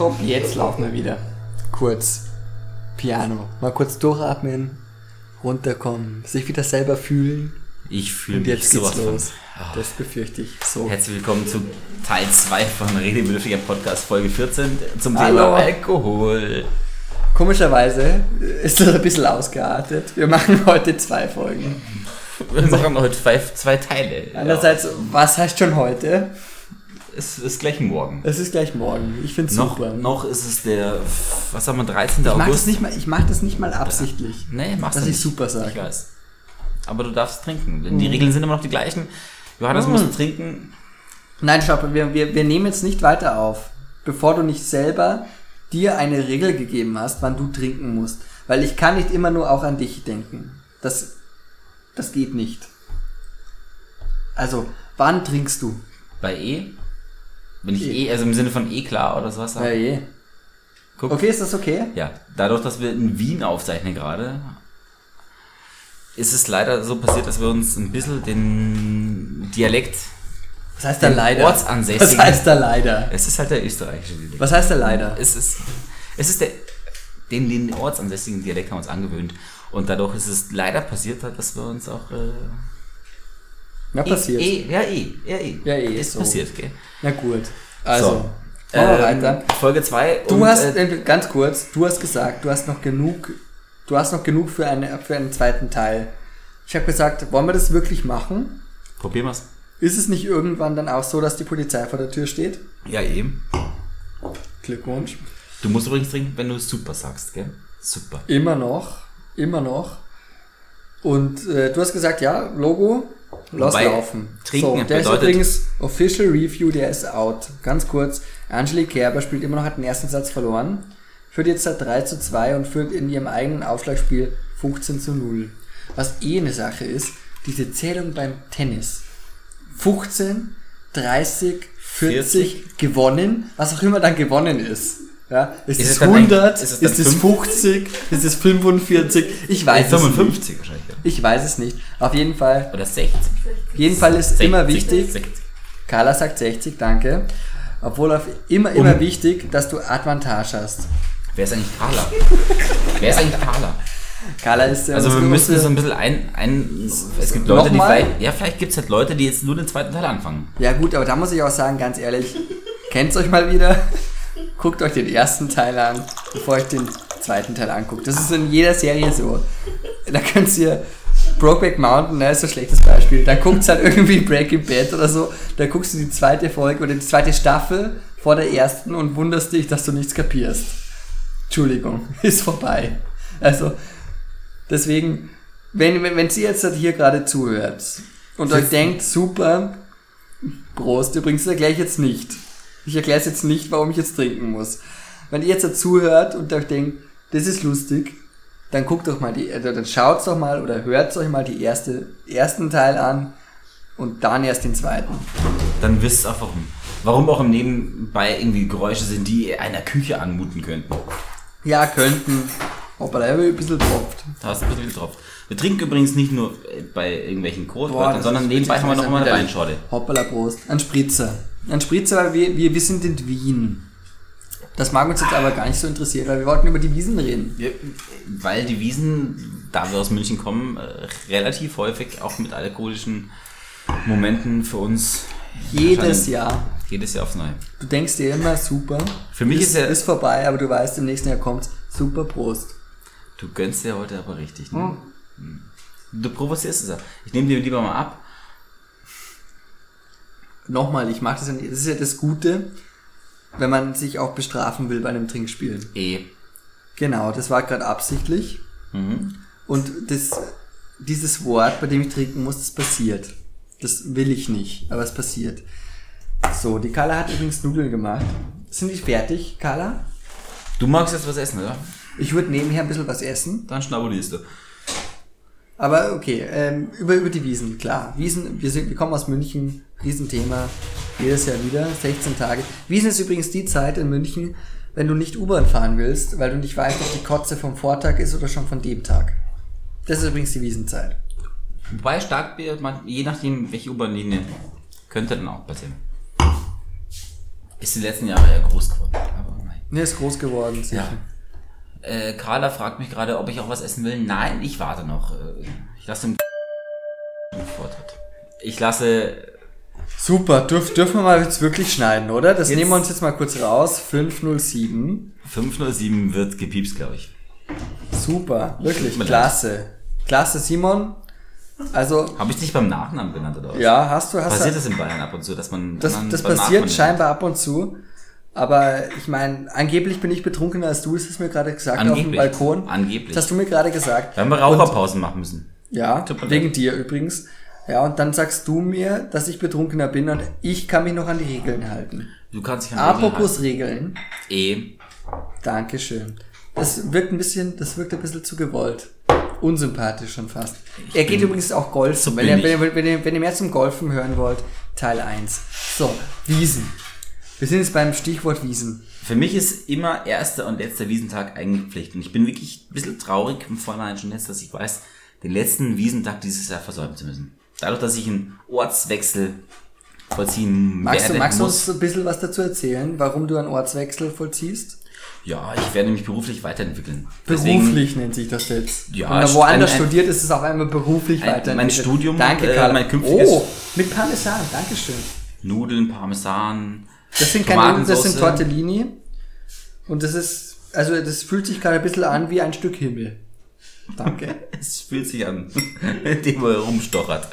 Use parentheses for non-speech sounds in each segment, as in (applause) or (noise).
stopp, jetzt laufen wir wieder. Kurz. Piano. Mal kurz durchatmen, runterkommen, sich wieder selber fühlen. Ich fühle Und mich jetzt geht's sowas von. los. Das befürchte ich. So. Herzlich willkommen zu Teil 2 von Redebedürftiger Podcast Folge 14 zum Hallo. Thema Alkohol. Komischerweise ist das ein bisschen ausgeartet. Wir machen heute zwei Folgen. Wir machen heute zwei, zwei Teile. Einerseits, was heißt schon heute? Es ist gleich morgen. Es ist gleich morgen. Ich finde es super. noch ist es der, was haben wir, 13. ich mache das, August? nicht mal- ich mach das nicht mal absichtlich. Nee, machst Dass du ich nicht. super sage. Ich weiß. Aber du darfst trinken, denn die Regeln sind immer noch die gleichen. Johannes Mhm. muss trinken. Nein, stopp, wir, wir, wir nehmen jetzt nicht weiter auf, bevor du nicht selber dir eine Regel gegeben hast, wann du trinken musst. Weil ich kann nicht immer nur auch an dich denken. Das, das geht nicht. Also, wann trinkst du? Bei E. Wenn ich E. E, also im Sinne von E klar oder sowas Ja, je. Guck. Okay, ist das okay? Ja, dadurch, dass wir in Wien aufzeichnen gerade, ist es leider so passiert, dass wir uns ein bisschen den Dialekt, Was heißt da leider? Ortsansässigen. Was heißt da leider? es ist halt der österreichische Dialekt. Was heißt da leider? Es ist, es ist der, den, den ortsansässigen Dialekt haben wir uns angewöhnt. Und dadurch ist es leider passiert, dass wir uns auch. Äh, Na, passiert. E, e, ja, E. Ja, E. Ja, eh, Ist so. passiert, gell? Na gut. Also, So. weiter. Folge 2. Du hast, äh, ganz kurz, du hast gesagt, du hast noch genug, du hast noch genug für, eine, für einen zweiten Teil. Ich habe gesagt, wollen wir das wirklich machen? Probieren wir's. Ist es nicht irgendwann dann auch so, dass die Polizei vor der Tür steht? Ja, eben. Glückwunsch. Du musst übrigens trinken, wenn du super sagst, gell? Super. Immer noch, immer noch. Und äh, du hast gesagt, ja, Logo, lass Wobei, laufen. trinken so, der bedeutet- ist übrigens Official Review, der ist out. Ganz kurz, Angelique Kerber spielt immer noch, hat den ersten Satz verloren. Führt jetzt seit 3 zu 2 und führt in ihrem eigenen Aufschlagspiel 15 zu 0. Was eh eine Sache ist, diese Zählung beim Tennis. 15, 30, 40, gewonnen, was auch immer dann gewonnen ist. Ja, ist, Ist es es dann 100, eigentlich- ist ist es, es dann 50, ist es 45, ich weiß es nicht. 55 wahrscheinlich. Ja. Ich weiß es nicht. Auf jeden Fall, Oder 60. auf jeden Fall ist 60, immer wichtig, 60. Carla sagt 60, danke. Obwohl auf immer, immer wichtig, dass du Advantage hast. Wer ist eigentlich Carla? (laughs) Wer ist eigentlich Carla? Carla ist ja Also wir müssen so ein bisschen ein, ein es gibt Leute, die vielleicht, ja vielleicht gibt es halt Leute, die jetzt nur den zweiten Teil anfangen. Ja gut, aber da muss ich auch sagen, ganz ehrlich, kennt's euch mal wieder? Guckt euch den ersten Teil an, bevor euch den zweiten Teil anguckt. Das ist in jeder Serie so. Da könnt ihr Brokeback Mountain, ne, ist so ein schlechtes Beispiel. Da guckt's halt irgendwie Breaking Bad oder so. Da guckst du die zweite Folge oder die zweite Staffel vor der ersten und wunderst dich, dass du nichts kapierst. Entschuldigung, (laughs) ist vorbei. Also, deswegen, wenn, wenn, wenn sie jetzt halt hier gerade zuhört und euch denkt, super, Prost, übrigens erkläre ich jetzt nicht. Ich erkläre es jetzt nicht, warum ich jetzt trinken muss. Wenn ihr jetzt dazu hört und euch denkt, das ist lustig, dann guckt doch mal die, äh, dann schaut doch mal oder hört euch mal die erste, ersten Teil an und dann erst den zweiten. Dann wisst ihr auch warum. Warum auch im Nebenbei irgendwie Geräusche sind, die einer Küche anmuten könnten. Ja, könnten. Hoppala, da habe ich ein bisschen tropft. Da hast du ein bisschen drauf. Wir trinken übrigens nicht nur äh, bei irgendwelchen das sondern nebenbei haben wir noch mal eine Weinschorle. Hoppala, Prost. Ein Spritzer. Ein Spritzer, wir, wir, wir sind in Wien. Das mag uns jetzt aber gar nicht so interessieren, weil wir wollten über die Wiesen reden. Ja, weil die Wiesen, da wir aus München kommen, äh, relativ häufig auch mit alkoholischen Momenten für uns Jedes. Jahr. Jedes Jahr aufs Neue. Du denkst dir immer, super. Für mich ist ja- ist vorbei, aber du weißt, im nächsten Jahr kommt's. Super Prost. Du gönnst dir heute aber richtig. Ne? Hm. Du provozierst es ja. Ich nehme dir lieber mal ab. Nochmal, ich mache das ja nicht. Das ist ja das Gute, wenn man sich auch bestrafen will bei einem Trinkspiel. Eh. Genau, das war gerade absichtlich. Mhm. Und das, dieses Wort, bei dem ich trinken muss, das passiert. Das will ich nicht, aber es passiert. So, die Carla hat übrigens Nudeln gemacht. Sind die fertig, Carla? Du magst jetzt was essen, oder? Ich würde nebenher ein bisschen was essen. Dann schnabulierst du. Aber okay, ähm, über, über die Wiesen, klar. Wiesen, wir, sind, wir kommen aus München, Riesenthema, jedes Jahr wieder, 16 Tage. Wiesen ist übrigens die Zeit in München, wenn du nicht U-Bahn fahren willst, weil du nicht weißt, ob die Kotze vom Vortag ist oder schon von dem Tag. Das ist übrigens die Wiesenzeit. Wobei man- je nachdem, welche U-Bahn-Linie, könnte dann auch passieren. Ist die letzten Jahre ja groß geworden. Aber nein. Ne, ist groß geworden. sicher. Ja. Äh, Carla fragt mich gerade, ob ich auch was essen will. Nein, ich warte noch. Äh, Ich lasse den Vortritt. Ich lasse Super, dürf, dürfen wir mal jetzt wirklich schneiden, oder? Das nehmen wir uns jetzt mal kurz raus. 507. 507 wird gepiepst, glaube ich. Super, wirklich, klasse. Klasse, Simon. Also, Habe ich dich beim Nachnamen genannt oder was? ja, hast du, hast Passiert das in Bayern ab und zu, dass man Das, das passiert scheinbar ab und zu. Aber ich meine, angeblich bin ich betrunkener als du, das hast du mir gerade gesagt auf dem Angeblich. Balkon. Angeblich. Das hast du mir gerade gesagt. Wir haben Raucherpausen machen müssen. Ja, wegen dir übrigens. Ja, und dann sagst du mir, dass ich betrunkener bin und ich kann mich noch an die Regeln halten. Du kannst dich an Regeln Apropos Regeln. halten. Eh. Dankeschön. Das wirkt ein bisschen, das wirkt ein bisschen zu gewollt. Unsympathisch schon fast. er geht übrigens auch golfen. so wenn, ihr, wenn, ich. ihr, wenn, ihr, wenn ihr mehr zum Golfen hören wollt, Teil 1. So, Wiesen. Wir sind jetzt beim Stichwort Wiesen. Für mich ist immer erster und letzter Wiesentag eigentlich Pflicht. Und ich bin wirklich ein bisschen traurig im Vorhinein schon jetzt, dass ich weiß, den letzten Wiesentag dieses Jahr versäumen zu müssen. Dadurch, dass ich einen Ortswechsel vollziehen Magst du, werde, magst du uns ein bisschen was dazu erzählen, warum du einen Ortswechsel vollziehst? ja, ich werde mich beruflich weiterentwickeln. Beruflich nennt sich das jetzt. Ja, Wenn man woanders ein- studiert, ist es auf einmal beruflich Ein- weiterentwickelt. mein Studium, Danke, äh, Karl. mein künftiges- Oh, mit Parmesan, Dankeschön. Nudeln, Parmesan, Das sind keine Nudeln, das sind. Tortellini. Und das ist, also das fühlt sich gerade ein bisschen an wie ein Stück Himmel. Danke. (laughs) Es fühlt sich an, (laughs) dem er rumstochert.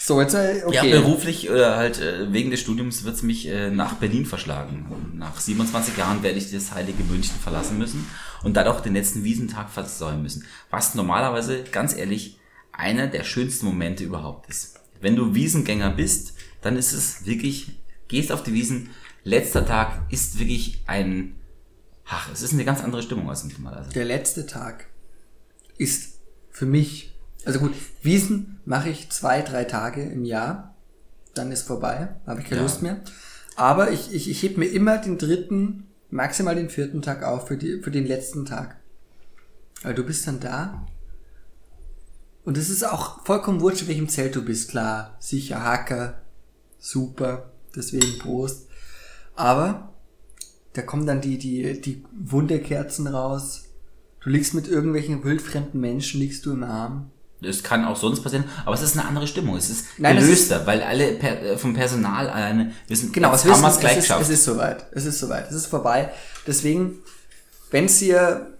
So, jetzt, äh, Ja, okay. beruflich oder halt äh, wegen des Studiums wird es mich äh, nach Berlin verschlagen. Nach 27 Jahren werde ich das heilige München verlassen müssen und dann auch den letzten Wiesentag versäumen müssen. Was normalerweise, ganz ehrlich, einer der schönsten Momente überhaupt ist. Wenn du Wiesengänger bist, dann ist es wirklich, gehst auf die Wiesen, letzter Tag ist wirklich ein, ach, es ist eine ganz andere Stimmung als normalerweise. Der letzte Tag ist für mich, also gut, Wiesen mache ich zwei, drei Tage im Jahr. Dann ist vorbei, habe ich keine Ja. Lust mehr. Aber ich, ich, ich heb mir immer den dritten, maximal den vierten Tag auf für, die, für den letzten Tag. Weil du bist dann da. Und es ist auch vollkommen wurscht, in welchem Zelt du bist. Klar, sicher Hacker, super, deswegen Prost. Aber da kommen dann die, die, die Wunderkerzen raus. Du liegst mit irgendwelchen wildfremden Menschen, liegst du im Arm. Das kann auch sonst passieren, aber es ist eine andere Stimmung. Es ist Nein, gelöster, weil alle per, äh, vom Personal alleine wissen, Genau, es, haben wir es gleich es, ist, geschafft. es ist soweit. Es ist soweit. Es ist vorbei. Deswegen, wenn ihr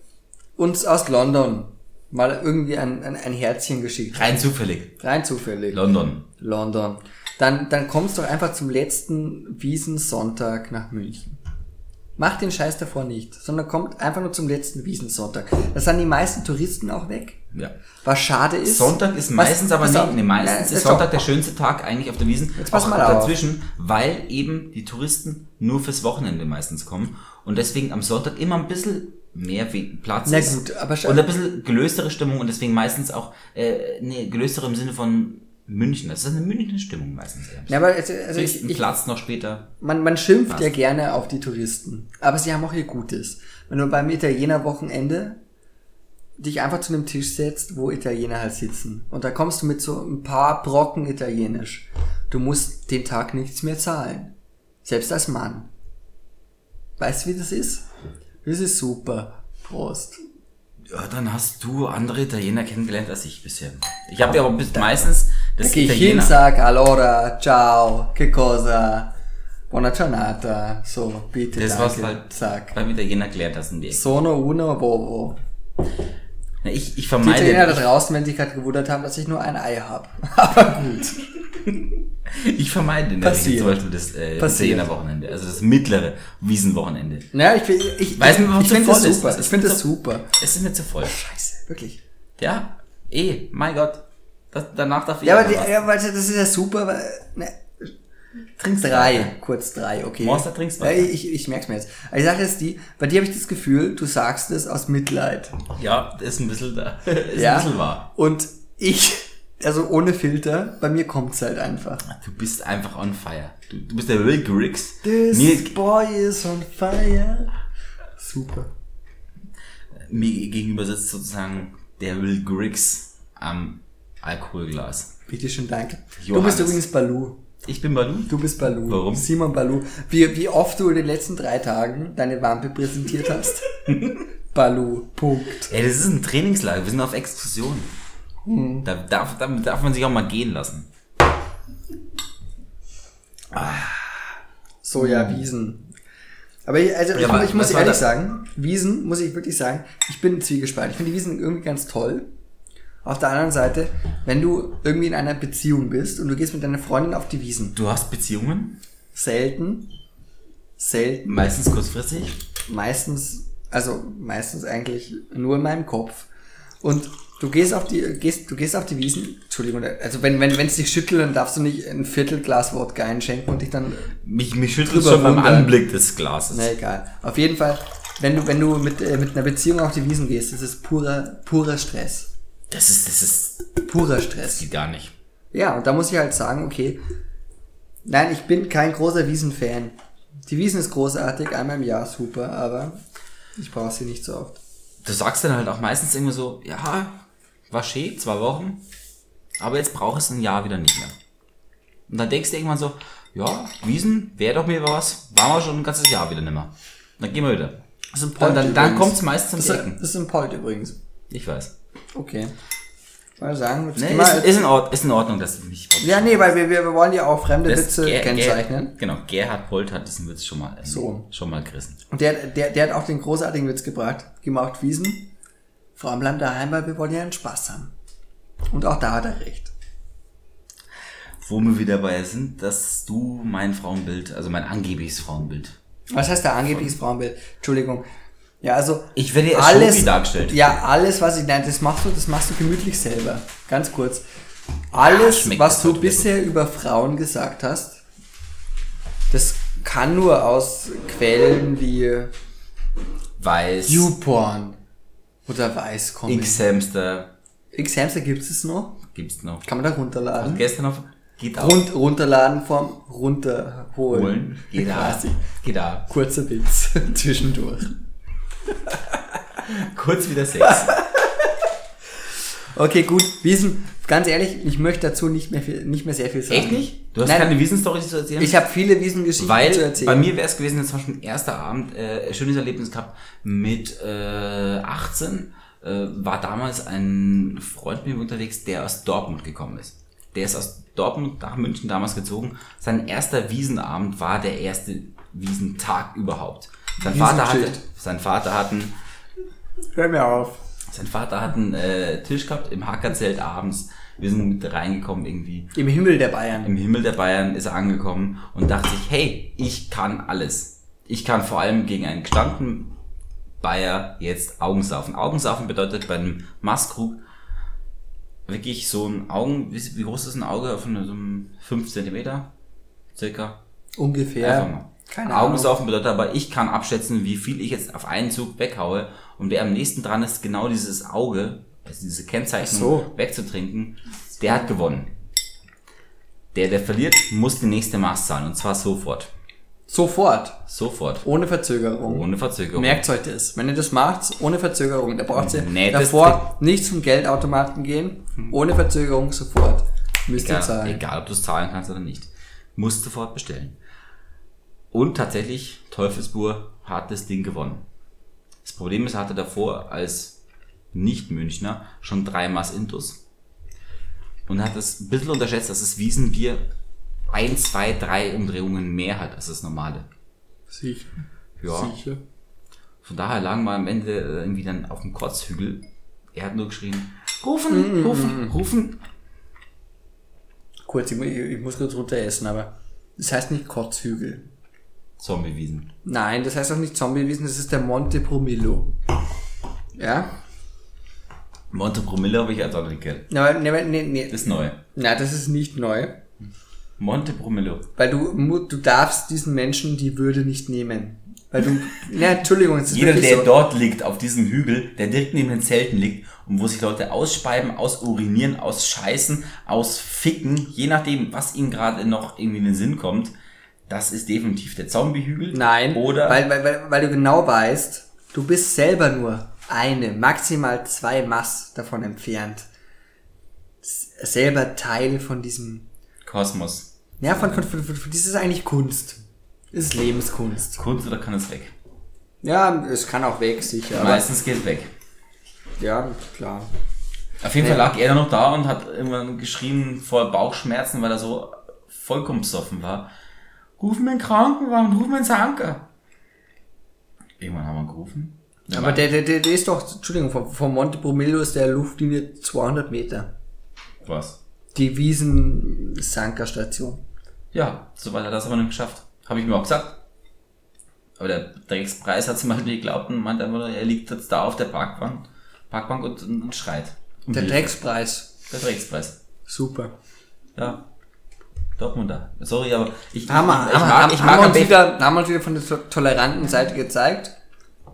uns aus London mal irgendwie ein, ein, ein Herzchen geschickt Rein zufällig. rein zufällig, London. London, dann, dann kommst doch einfach zum letzten Wiesensonntag nach München. Macht den Scheiß davor nicht, sondern kommt einfach nur zum letzten Wiesensonntag. Da sind die meisten Touristen auch weg. Ja. Was schade ist. Sonntag ist meistens aber nicht, auf, nee, meistens nein, ist Sonntag doch. der schönste Tag eigentlich auf der Wiesen. Jetzt pass auch mal auf. dazwischen, weil eben die Touristen nur fürs Wochenende meistens kommen und deswegen am Sonntag immer ein bisschen mehr Platz Na ist. gut, aber schau- und ein bisschen gelöstere Stimmung und deswegen meistens auch, äh, nee, gelöstere im Sinne von München. Das ist eine Münchner Stimmung meistens. Ja, aber also, also ich, ich, Platz noch später. man, man schimpft Passt. ja gerne auf die Touristen, aber sie haben auch ihr Gutes. Wenn du beim Italiener Wochenende dich einfach zu einem Tisch setzt, wo Italiener halt sitzen und da kommst du mit so ein paar Brocken Italienisch. Du musst den Tag nichts mehr zahlen. Selbst als Mann. Weißt du, wie das ist? Das ist super. Prost. Ja, dann hast du andere Italiener kennengelernt als ich bisher. Ich habe ja aber bis meistens das ich hin, sag, allora, ciao, che cosa, buona giornata, so, bitte, Das, danke, was halt sag. beim Italiener gelernt hast in die Ecke. Sono uno vovo. Na, Ich, ich Die Italiener vermeide, da draußen, wenn die gerade gewundert haben, dass ich nur ein Ei habe. (laughs) Aber gut. (laughs) ich vermeide in der Regel zum Beispiel das äh. Italiener Wochenende, also das mittlere Wiesenwochenende. Naja, ich, ich, ich, Weiß ich so finde das ist. super. Es Ich ist finde das super. Es ist mir zu voll. Scheiße, wirklich. Ja, eh, mein Gott. Das, danach darf ich Ja, aber, aber die, ja, das ist ja super, weil, ne, Trinkst drei, weiter. kurz drei, okay. Monster trinkst ja, weiter. ich, ich merk's mir jetzt. Aber die Sache ist die, bei dir habe ich das Gefühl, du sagst es aus Mitleid. Ja, ist ein bisschen da. (laughs) Ist ja? ein bisschen wahr. Und ich, also ohne Filter, bei mir kommt's halt einfach. Du bist einfach on fire. Du, du bist der Will Griggs. This Mir, boy is on fire. Super. mir gegenüber sitzt sozusagen der Will Griggs am Alkoholglas. Bitte schön, danke. Du Johannes. bist übrigens Balu. Ich bin Balu. Du bist Balu. Warum? Simon Balu. Wie, wie oft du in den letzten drei Tagen deine Wampe präsentiert hast. (laughs) Balu. Punkt. Ey, das ist ein Trainingslager. Wir sind auf Exkursion. Hm. Da darf, da darf man sich auch mal gehen lassen. Sojawiesen. Aber ich, also Ja, ich, aber ich muss ehrlich das? sagen, Wiesen, muss ich wirklich sagen, ich bin zwiegespalten. Ich finde die Wiesen irgendwie ganz toll. Auf der anderen Seite, wenn du irgendwie in einer Beziehung bist und du gehst mit deiner Freundin auf die Wiesen, Du hast Beziehungen? selten, selten, Meistens kurzfristig? meistens, also meistens eigentlich nur in meinem Kopf. Und du gehst auf die, gehst, du gehst auf die Wiesen, Entschuldigung, also wenn, wenn, wenn es dich schüttelt, dann darfst du nicht ein Viertelglas Wodka einschenken und dich dann Mich, mich schüttelt schon beim. Anblick des Glases. Na egal. Auf jeden Fall, wenn du, wenn du mit, äh, mit einer Beziehung auf die Wiesen gehst, ist es purer, purer Stress. Das ist, das ist, Purer das Stress. geht gar nicht. Ja, und da muss ich halt sagen, okay, nein, ich bin kein großer Wiesen-Fan. Die Wiesen ist großartig, einmal im Jahr super, aber ich brauche sie nicht so oft. Du sagst dann halt auch meistens irgendwie so, ja, war schön, zwei Wochen, aber jetzt brauche ich es ein Jahr wieder nicht mehr. Und dann denkst du irgendwann so, ja, Wiesen, wäre doch mir was, waren wir schon ein ganzes Jahr wieder nicht mehr. Dann gehen wir wieder. Das ist ein Dann, dann, dann übrigens. kommt es meist zum Das Ecken. das ist ein Polt übrigens. Ich weiß. Okay. Mal sagen, jetzt Nee, mal- ist, ist, in Ordnung, ist in Ordnung, dass du mich ja, nee, weil wir, wir, wir wollen ja auch fremde Das Witze Ger- Ger- kennzeichnen. Genau, Gerhard Polt hat diesen Witz schon mal, äh, So. schon mal gerissen. Und der, der, der hat auch den großartigen Witz gebracht, gemacht Wiesen. Frauen bleiben daheim, weil wir wollen ja einen Spaß haben. Und auch da hat er recht. Wo wir wieder dabei sind, dass du mein Frauenbild, also mein angebliches Frauenbild. Was heißt da angebliches Frauenbild? Entschuldigung. Ja, also Ich werde als alles dargestellt. Ja, alles, was ich nein, das machst du, das machst du gemütlich selber. Ganz kurz. Alles, schmeckt was du bisher über Frauen gesagt hast, das kann nur aus Quellen wie Weiß, YouPorn oder Weiß kommen. X-Hamster, X-Hamster gibt es noch? gibt's noch. Kann man da runterladen? Gestern auf, geht auch. Rund, runterladen vom runterholen. Holen, geht. (laughs) Quasi. Geht auch. Kurzer Witz (laughs) zwischendurch. (laughs) Kurz wieder Sex. Okay, gut. Wiesen, ganz ehrlich, ich möchte dazu nicht mehr, viel, nicht mehr sehr viel sagen. Echt nicht? Du hast Nein. keine Wiesenstory zu erzählen? Ich habe viele Wiesengeschichten Weil zu erzählen. bei mir wäre es gewesen, jetzt zum Beispiel ein erster Abend, äh, schönes Erlebnis gehabt mit äh, 18. Äh, war damals ein Freund mit mir unterwegs, der aus Dortmund gekommen ist. Der ist aus Dortmund nach München damals gezogen. Sein erster Wiesenabend war der erste Wiesentag überhaupt. Sein Vater, hatte, sein Vater hat einen Hör mir auf. sein Vater hat einen äh, Tisch gehabt im Hackerzelt abends. Wir sind mit reingekommen irgendwie. Im Himmel der Bayern. Im Himmel der Bayern ist er angekommen und dachte sich, hey, ich kann alles. Ich kann vor allem gegen einen gestandenen Bayer jetzt Augensaufen. Augensaufen bedeutet bei einem Maßkrug wirklich so ein Augen, wie, wie groß ist ein Auge von so einem 5 Zentimeter? Circa. Ungefähr. Einfach mal. Keine. Augensaufen bedeutet aber, ich kann abschätzen, wie viel ich jetzt auf einen Zug weghaue und wer am nächsten dran ist, genau dieses Auge, also diese Kennzeichnung So. wegzutrinken, der hat gewonnen. Der, der verliert, muss die nächste Maß zahlen und zwar sofort. Sofort. Sofort. Ohne Verzögerung. Ohne Verzögerung. Merkt euch das. Wenn ihr das macht, ohne Verzögerung, da braucht ihr Nee, davor nicht zum Geldautomaten gehen. Ohne Verzögerung sofort. Müsst ihr egal, zahlen. egal, ob du es zahlen kannst oder nicht. Musst sofort bestellen. Und tatsächlich, Teufelsbur hat das Ding gewonnen. Das Problem ist, er hatte davor als Nicht-Münchner schon drei Maß Intus. Und hat es ein bisschen unterschätzt, dass das Wiesenbier ein, zwei, drei Umdrehungen mehr hat als das normale. Sicher. Ja. Sicher. Von daher lagen wir am Ende äh, irgendwie dann auf dem Kotzhügel. Er hat nur geschrien, rufen, rufen, rufen. Kurz, ich, ich muss kurz runter essen, aber das heißt nicht Kotzhügel. Zombiewiesen. Nein, das heißt auch nicht Zombiewiesen, das ist der Monte Promillo. Ja? Monte Promille habe ich als auch nicht gehört. Na, ne, ne, ne, Das ist neu. na, das ist nicht neu. Monte Promillo. Weil du, du darfst diesen Menschen die Würde nicht nehmen. Weil du, na, Entschuldigung, es ist Jeder, der so. dort liegt, auf diesem Hügel, der direkt neben den Zelten liegt und wo sich Leute ausspeiben, ausurinieren, ausscheißen, ausficken, je nachdem, was ihnen gerade noch irgendwie in den Sinn kommt, das ist definitiv der Zombie-Hügel. Nein, Oder weil, weil, weil, weil du genau weißt, du bist selber nur eine, maximal zwei Mass davon entfernt. Selber Teil von diesem, Kosmos. Ja, von, von, von, von, das ist eigentlich Kunst. Das ist Lebenskunst. Kunst oder kann es weg? Ja, es kann auch weg, sicher. Meistens geht es weg. ja, klar. Auf jeden Fall lag er noch da und hat irgendwann geschrien vor Bauchschmerzen, weil er so vollkommen besoffen war. Ruf mir einen Krankenwagen, ruf mir einen Sanker. Irgendwann haben wir gerufen. Ja, Aber der, der, der, der ist doch, Entschuldigung, von, von Monte Bromillo ist der Luftlinie 200 Meter. was? Die Wiesen-Sanker-Station. Ja, so er das aber nicht geschafft. Habe ich mir auch gesagt. Aber der Dreckspreis hat es mal nicht geglaubt und meint einfach, nur, er liegt jetzt da auf der Parkbank, Parkbank und, und schreit. Um Der Hilfe. Dreckspreis. Der Dreckspreis. Super. Ja. Dortmunder. Sorry, aber ich, Haben wir, ich, ich haben, mag, haben, ich haben, mag am uns wieder, haben uns wieder von der to- toleranten Seite gezeigt.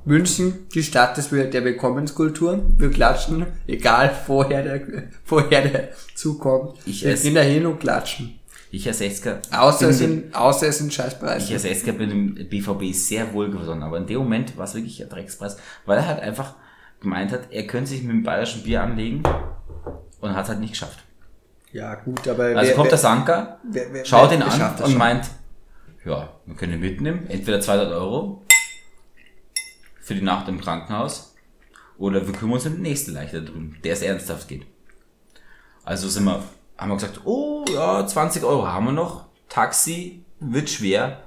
München, die Stadt des, der Willkommenskultur. Wir klatschen, egal woher der, woher der zukommt. Ich Wir gehen da hin und klatschen. Ich als 60er. Außer es sind, außer es sind Ich Scheißpreise. als 60er bin im BVB sehr wohlgesonnen, aber in dem Moment war es wirklich ein Dreckspreis, weil er halt einfach gemeint hat, er könnte sich mit dem bayerischen Bier anlegen und hat es halt nicht geschafft. Ja, gut, aber Also wer, kommt der Sanker, wer- wer- schaut ihn an und schon? meint, ja, wir können ihn mitnehmen, entweder 200 Euro für die Nacht im Krankenhaus oder wir kümmern uns um den nächsten Leichter drüben, der es ernsthaft geht. Also sind wir, haben wir gesagt, oh ja, 20 Euro haben wir noch, Taxi wird schwer,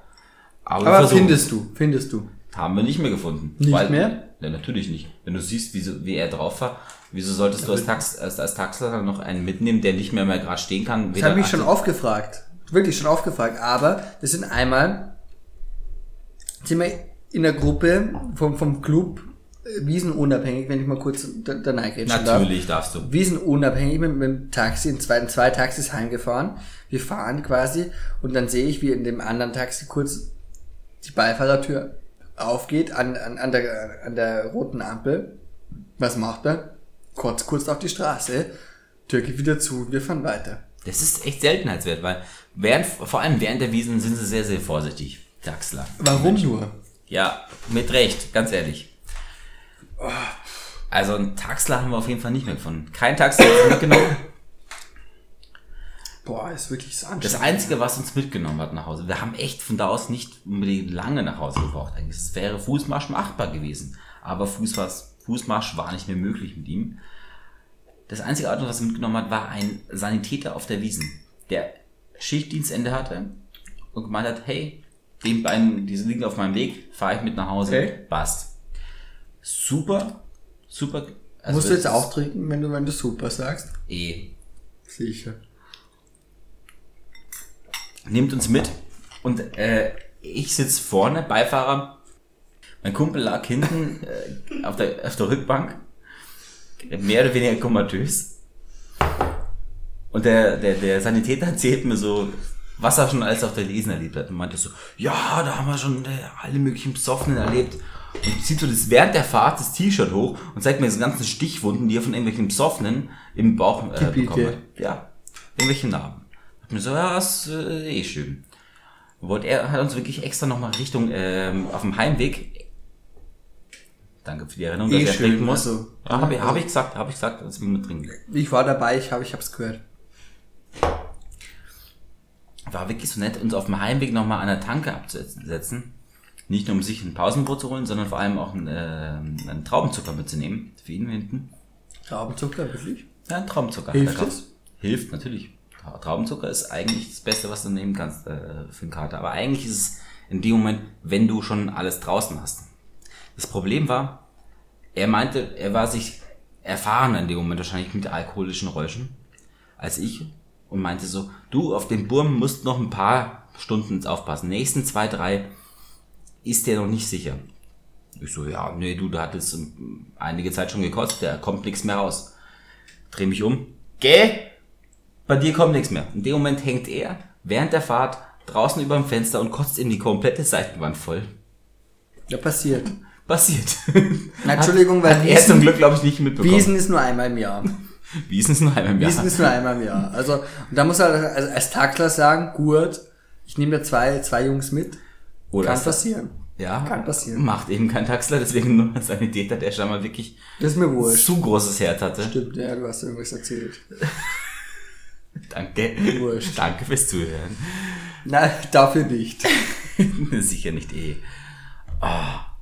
aber, aber findest du, findest du. Haben wir nicht mehr gefunden. Nicht mehr? Ja, natürlich nicht. Wenn du siehst, wie, so, wie er drauf war, wieso solltest du als, Tax, als, als Taxler noch einen mitnehmen, der nicht mehr, mehr gerade stehen kann? Ich habe mich schon oft gefragt. Wirklich schon oft gefragt. Aber das sind einmal, sind wir in der Gruppe vom, vom Club äh, Wiesenunabhängig, wenn ich mal kurz da, da reingrätschen darf. Natürlich darfst du. Wiesenunabhängig mit, mit dem Taxi, in zwei, in zwei Taxis heimgefahren. Wir fahren quasi und dann sehe ich, wie in dem anderen Taxi kurz die Beifahrertür aufgeht an, an, an, der, an der roten Ampel. Was macht er? Kurz, kurz auf die Straße. Tür geht wieder zu und wir fahren weiter. Das ist echt Seltenheitswert, weil während, vor allem während der Wiesen sind sie sehr, sehr vorsichtig, Taxler. Warum nur? Ja, mit Recht, ganz ehrlich. Also einen Taxler haben wir auf jeden Fall nicht mehr gefunden. Kein hat uns mitgenommen. Boah, ist wirklich so Das anstrengend. Einzige, was uns mitgenommen hat nach Hause, wir haben echt von da aus nicht unbedingt lange nach Hause gebraucht. Eigentlich. Es wäre Fußmarsch machbar gewesen. Aber Fußmarsch, Fußmarsch war nicht mehr möglich mit ihm. Das einzige Auto, was er mitgenommen hat, war ein Sanitäter auf der Wiesen, der Schichtdienstende hatte und gemeint hat, hey, den beiden, diese liegen auf meinem Weg, fahre ich mit nach Hause. Okay. Passt. Super, super. Also Musst du jetzt auch trinken, wenn du, wenn du super sagst? Eh. Sicher. nimmt uns mit und äh, ich sitz vorne, Beifahrer. Mein Kumpel lag hinten äh, auf, der, auf der Rückbank, mehr oder weniger komatös. Und der, der, der Sanitäter erzählt mir so, was er schon alles auf der Lesen erlebt hat. Und meinte so, ja, da haben wir schon alle möglichen Besoffenen erlebt. Und zieht so das während der Fahrt das T-Shirt hoch und zeigt mir diese ganzen Stichwunden, die er von irgendwelchen Besoffenen im Bauch äh, bekommen hat. Ja, irgendwelche Narben. Hat mir so, ja, ist äh, eh schön. Wollte er hat uns wirklich extra nochmal Richtung ähm, auf dem Heimweg. Danke für die Erinnerung, dass Eh er schön, trinken muss. also, ja, habe ich, also- hab ich gesagt, habe ich gesagt, dass wir mit trinken. Ich war dabei, ich habe ich hab's gehört. War wirklich so nett, uns auf dem Heimweg nochmal an der Tanke abzusetzen. Nicht nur um sich ein Pausenbrot zu holen, sondern vor allem auch einen, äh, einen Traubenzucker mitzunehmen. Für ihn hinten. Traubenzucker, wirklich? Ja, ein Traubenzucker. Hilft gekauft. Hilft, natürlich. Tra- Traubenzucker ist eigentlich das Beste, was du nehmen kannst äh, für einen Kater. Aber eigentlich ist es in dem Moment, wenn du schon alles draußen hast. Das Problem war, er meinte, er war sich erfahrener in dem Moment wahrscheinlich mit alkoholischen Räuschen als ich und meinte so, du, auf den Burm musst noch ein paar Stunden aufpassen. Nächsten zwei, drei ist der noch nicht sicher. Ich so, ja, nee, du, da hat es einige Zeit schon gekostet, da kommt nichts mehr raus. Dreh mich um, geh, bei dir kommt nichts mehr. In dem Moment hängt er während der Fahrt draußen über dem Fenster und kotzt ihm die komplette Seitenwand voll. Ja, passiert. Passiert. Na, Entschuldigung, weil Hat er zum Glück, glaube ich, nicht mitbekommen. Wiesen ist nur einmal im Jahr. (laughs) Wiesen ist nur einmal im Jahr. Wiesen ist nur einmal im Jahr. Also, und da muss er als, als Taxler sagen, gut, ich nehme da zwei, zwei Jungs mit. Oder Kann passieren. Ja, Kann passieren. Macht eben kein Taxler, deswegen nur ein Sanitäter, der schon mal wirklich Das ist mir wurscht. zu großes Herz hatte. Stimmt, ja, du hast irgendwas erzählt. (laughs) Danke. Wurscht. Danke fürs Zuhören. Nein, dafür nicht. (laughs) Sicher nicht eh. Ah.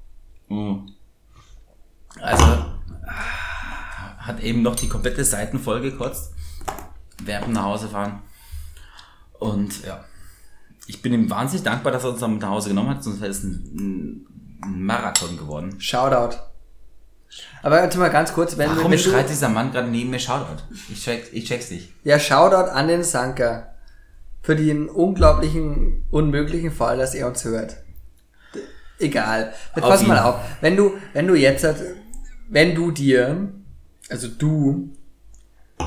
Mm. Also, hat eben noch die komplette Seiten voll gekotzt, während nach Hause fahren. Und ja, ich bin ihm wahnsinnig dankbar, dass er uns dann mit nach Hause genommen hat, sonst wäre es ein, ein Marathon geworden. Shoutout. Aber warte mal ganz kurz, wenn, Warum wenn schreit dieser Mann gerade neben mir Shoutout? Ich, check, ich check's nicht. Ja, Shoutout an den Sanker. Für den unglaublichen, unmöglichen Fall, dass er uns hört. Egal. Jetzt Auf pass ihn. mal auf. Wenn du, wenn du jetzt, wenn du dir, also du,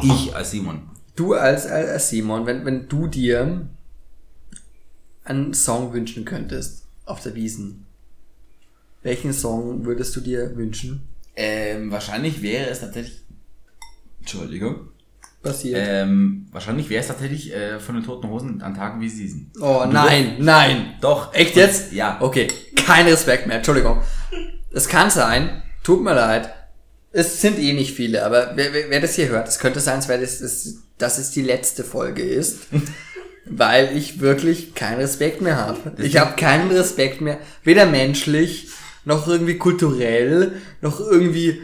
Ich als Simon. du als, als Simon, wenn, wenn du dir einen Song wünschen könntest auf der Wiesen, welchen Song würdest du dir wünschen? Ähm, wahrscheinlich wäre es tatsächlich. Entschuldigung. Passiert. Ähm, wahrscheinlich wäre es tatsächlich äh, von den Toten Hosen an Tagen wie diesen. oh nein, nein. Doch. Echt jetzt? Ja. Okay, kein Respekt mehr, Entschuldigung. Es kann sein, tut mir leid. Es sind eh nicht viele, aber wer, wer, wer das hier hört, es könnte sein, weil das, das, dass es die letzte Folge ist. (laughs) weil ich wirklich keinen Respekt mehr habe. Ich habe keinen Respekt mehr, weder menschlich, noch irgendwie kulturell, noch irgendwie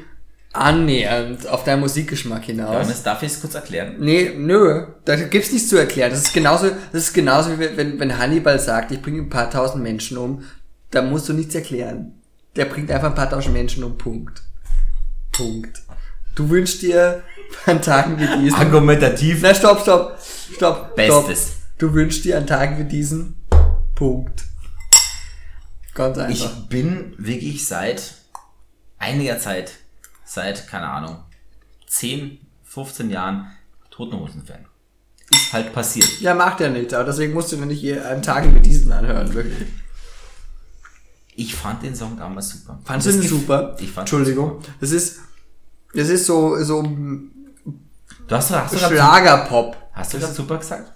annähernd auf deinen Musikgeschmack hinaus. Johannes, darf ich es kurz erklären? Nee, nö, da gibt's nichts zu erklären. Das ist genauso, das ist genauso wie wenn, wenn Hannibal sagt, ich bringe ein paar tausend Menschen um, da musst du nichts erklären. Der bringt einfach ein paar tausend Menschen um, Punkt. Punkt. Du wünschst dir an Tagen wie diesen. Argumentativ. Na, stopp, stopp, stopp, Bestes. stopp. Du wünschst dir an Tagen wie diesen, Punkt. Ganz einfach. Ich bin wirklich seit einiger Zeit, seit, keine Ahnung, 10, 15 Jahren Toten Hosen-Fan. Ist halt passiert. ja, macht er nicht, aber deswegen musst du mir nicht an Tagen wie diesen anhören, wirklich. Ich fand den Song damals super. Fandest du gef- super? Ich fand Entschuldigung. Das ist, das ist so, so Du hast, hast Schlagerpop. Hast du das super gesagt?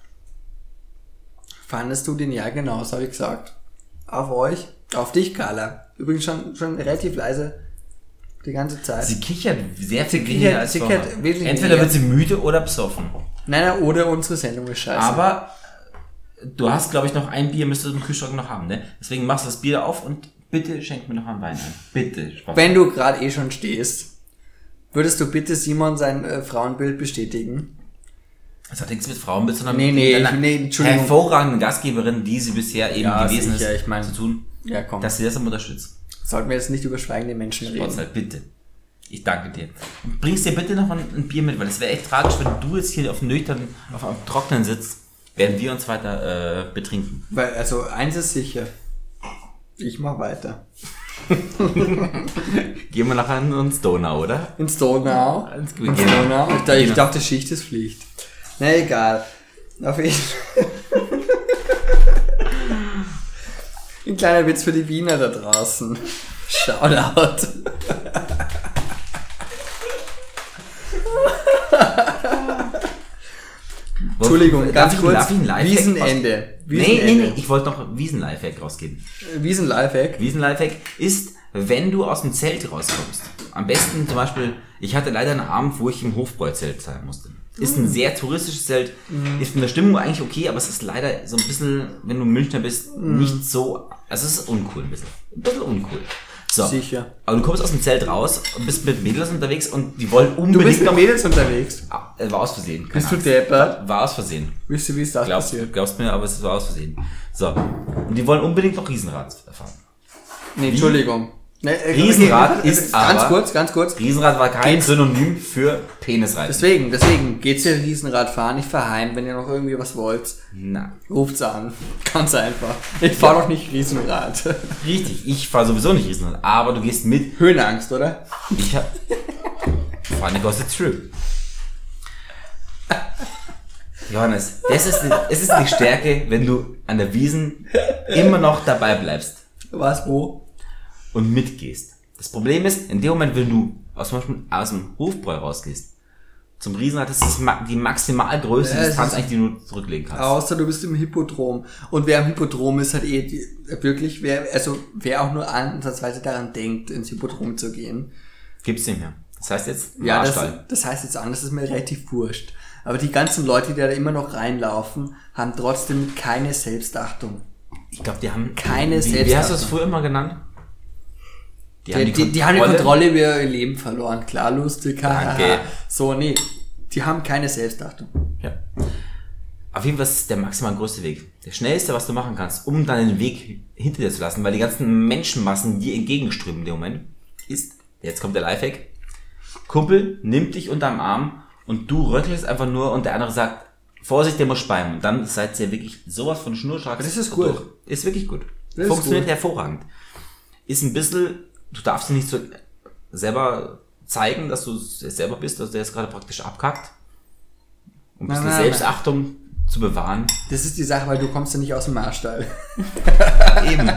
Fandest du den ja genau, das habe ich gesagt. Auf euch, auf dich, Carla. Übrigens schon, schon relativ leise die ganze Zeit. Sie kichert sehr viel kichert- weniger als sie kichert Entweder weniger. wird sie müde oder besoffen. nein, nein, oder unsere Sendung ist scheiße. Aber du hast, glaube ich, noch ein Bier, müsstest du im Kühlschrank noch haben, ne? Deswegen machst du das Bier auf und bitte schenk mir noch einen Wein ein. Bitte. Spaß. wenn du gerade eh schon stehst, würdest du bitte Simon sein äh, Frauenbild bestätigen? Das hat nichts mit Frauenbild, sondern Nee, mit nee, einer nee, hervorragenden Gastgeberin, die sie bisher eben Ja, gewesen sicher, ist, ich mein- zu tun, Ja, komm. dass sie das immer unterstützt. Sollten wir jetzt nicht über schweigende Menschen reden. Bitte. Ich danke dir. Bringst dir bitte noch ein, ein Bier mit, weil es wäre echt tragisch, wenn du jetzt hier auf nüchtern, auf einem Trocknen sitzt, während wir uns weiter äh, betrinken. Weil, also, eins ist sicher. Ich mach weiter. (laughs) Gehen wir nachher ins Donau, oder? Ins Donau. Ins Ins Donau. Ich, dachte, ich Genau. dachte, Schicht ist Pflicht. Na egal. Auf jeden Ein kleiner Witz für die Wiener da draußen. Shoutout. (laughs) Entschuldigung, ganz kurz. Wiesenende. raus- Nee, nee, Wiesenende. nee, ich wollte noch Wiesen-Lifehack rausgeben. Wiesen-Lifehack. Wiesen-Lifehack ist, wenn du aus dem Zelt rauskommst. Am besten zum Beispiel, ich hatte leider einen Abend, wo ich im Hofbräuzelt sein musste. Ist Mm. ein sehr touristisches Zelt, ist von der Stimmung eigentlich okay, aber es ist leider so ein bisschen, wenn du Münchner bist, Mm. nicht so, also es ist uncool ein bisschen. Ein bisschen uncool. So. Sicher. Aber du kommst aus dem Zelt raus und bist mit Mädels unterwegs und die wollen Du unbedingt bist mit. Mädels unterwegs. Ah, äh, war aus Versehen. Bist du Angst. deppert? War aus Versehen. Wisst ihr, wie ist das Glaubst, passiert? glaubst mir, aber es war aus Versehen. So. Und die wollen unbedingt noch Riesenrad erfahren. Nee, Entschuldigung. Nee, äh, Riesenrad okay, ist Ganz aber- kurz, ganz kurz. Riesenrad war kein Geht's- Synonym für Penisreiten. Deswegen, deswegen, geht's hier Riesenrad fahren, ich fahr heim, wenn ihr noch irgendwie was wollt. Na, Ruft's an. Ganz einfach. Ich fahr doch nicht Riesenrad. richtig. Ich fahre sowieso nicht Riesenrad, aber du gehst mit. Höhenangst, oder? Ich hab. Funny goes it's true. Johannes, das ist, die, es ist die Stärke, wenn du an der Wiesen immer noch dabei bleibst Was, wo? Und mitgehst. Das Problem ist, in dem Moment, wenn du aus, zum Beispiel aus dem Hofbräu rausgehst, zum Riesenrad, das ist die Maximalgröße Ja, es Distanz, ist- eigentlich, die du zurücklegen kannst. Außer du bist im Hippodrom. Und wer im Hippodrom ist, hat eh die, wirklich, wer, also wer auch nur ansatzweise daran denkt, ins Hippodrom zu gehen, Gibt's nicht mehr. Das heißt jetzt Ja, das, Marstall. das heißt jetzt anders, ist mir relativ wurscht. Aber die ganzen Leute, die da immer noch reinlaufen, haben trotzdem keine Selbstachtung. Ich glaube, die haben Keine wie, wie hast du es Selbstachtung. früher immer genannt? Die, die, die, haben die Kontrolle über ihr Leben verloren. Klar, lustig. Danke. So, nee. Die haben keine Selbstachtung. Ja. Auf jeden Fall ist es der maximal größte Weg. Der schnellste, was du machen kannst, um deinen Weg hinter dir zu lassen, weil die ganzen Menschenmassen dir entgegenströmen in dem Moment, ist, jetzt kommt der Lifehack, Kumpel nimmt dich unterm Arm und du röchelst einfach nur und der andere sagt, Vorsicht, der muss speien. Und dann seid ihr wirklich sowas von schnurstracks. Das ist gut. durch. Ist wirklich gut. Das ist Funktioniert gut. hervorragend. Ist ein bisschen, du darfst nicht so selber zeigen, dass du es selber bist, dass der jetzt gerade praktisch abkackt. Um ein bisschen nein, nein. Selbstachtung zu bewahren. Das ist die Sache, weil du kommst ja nicht aus dem Marstall. (laughs) Eben.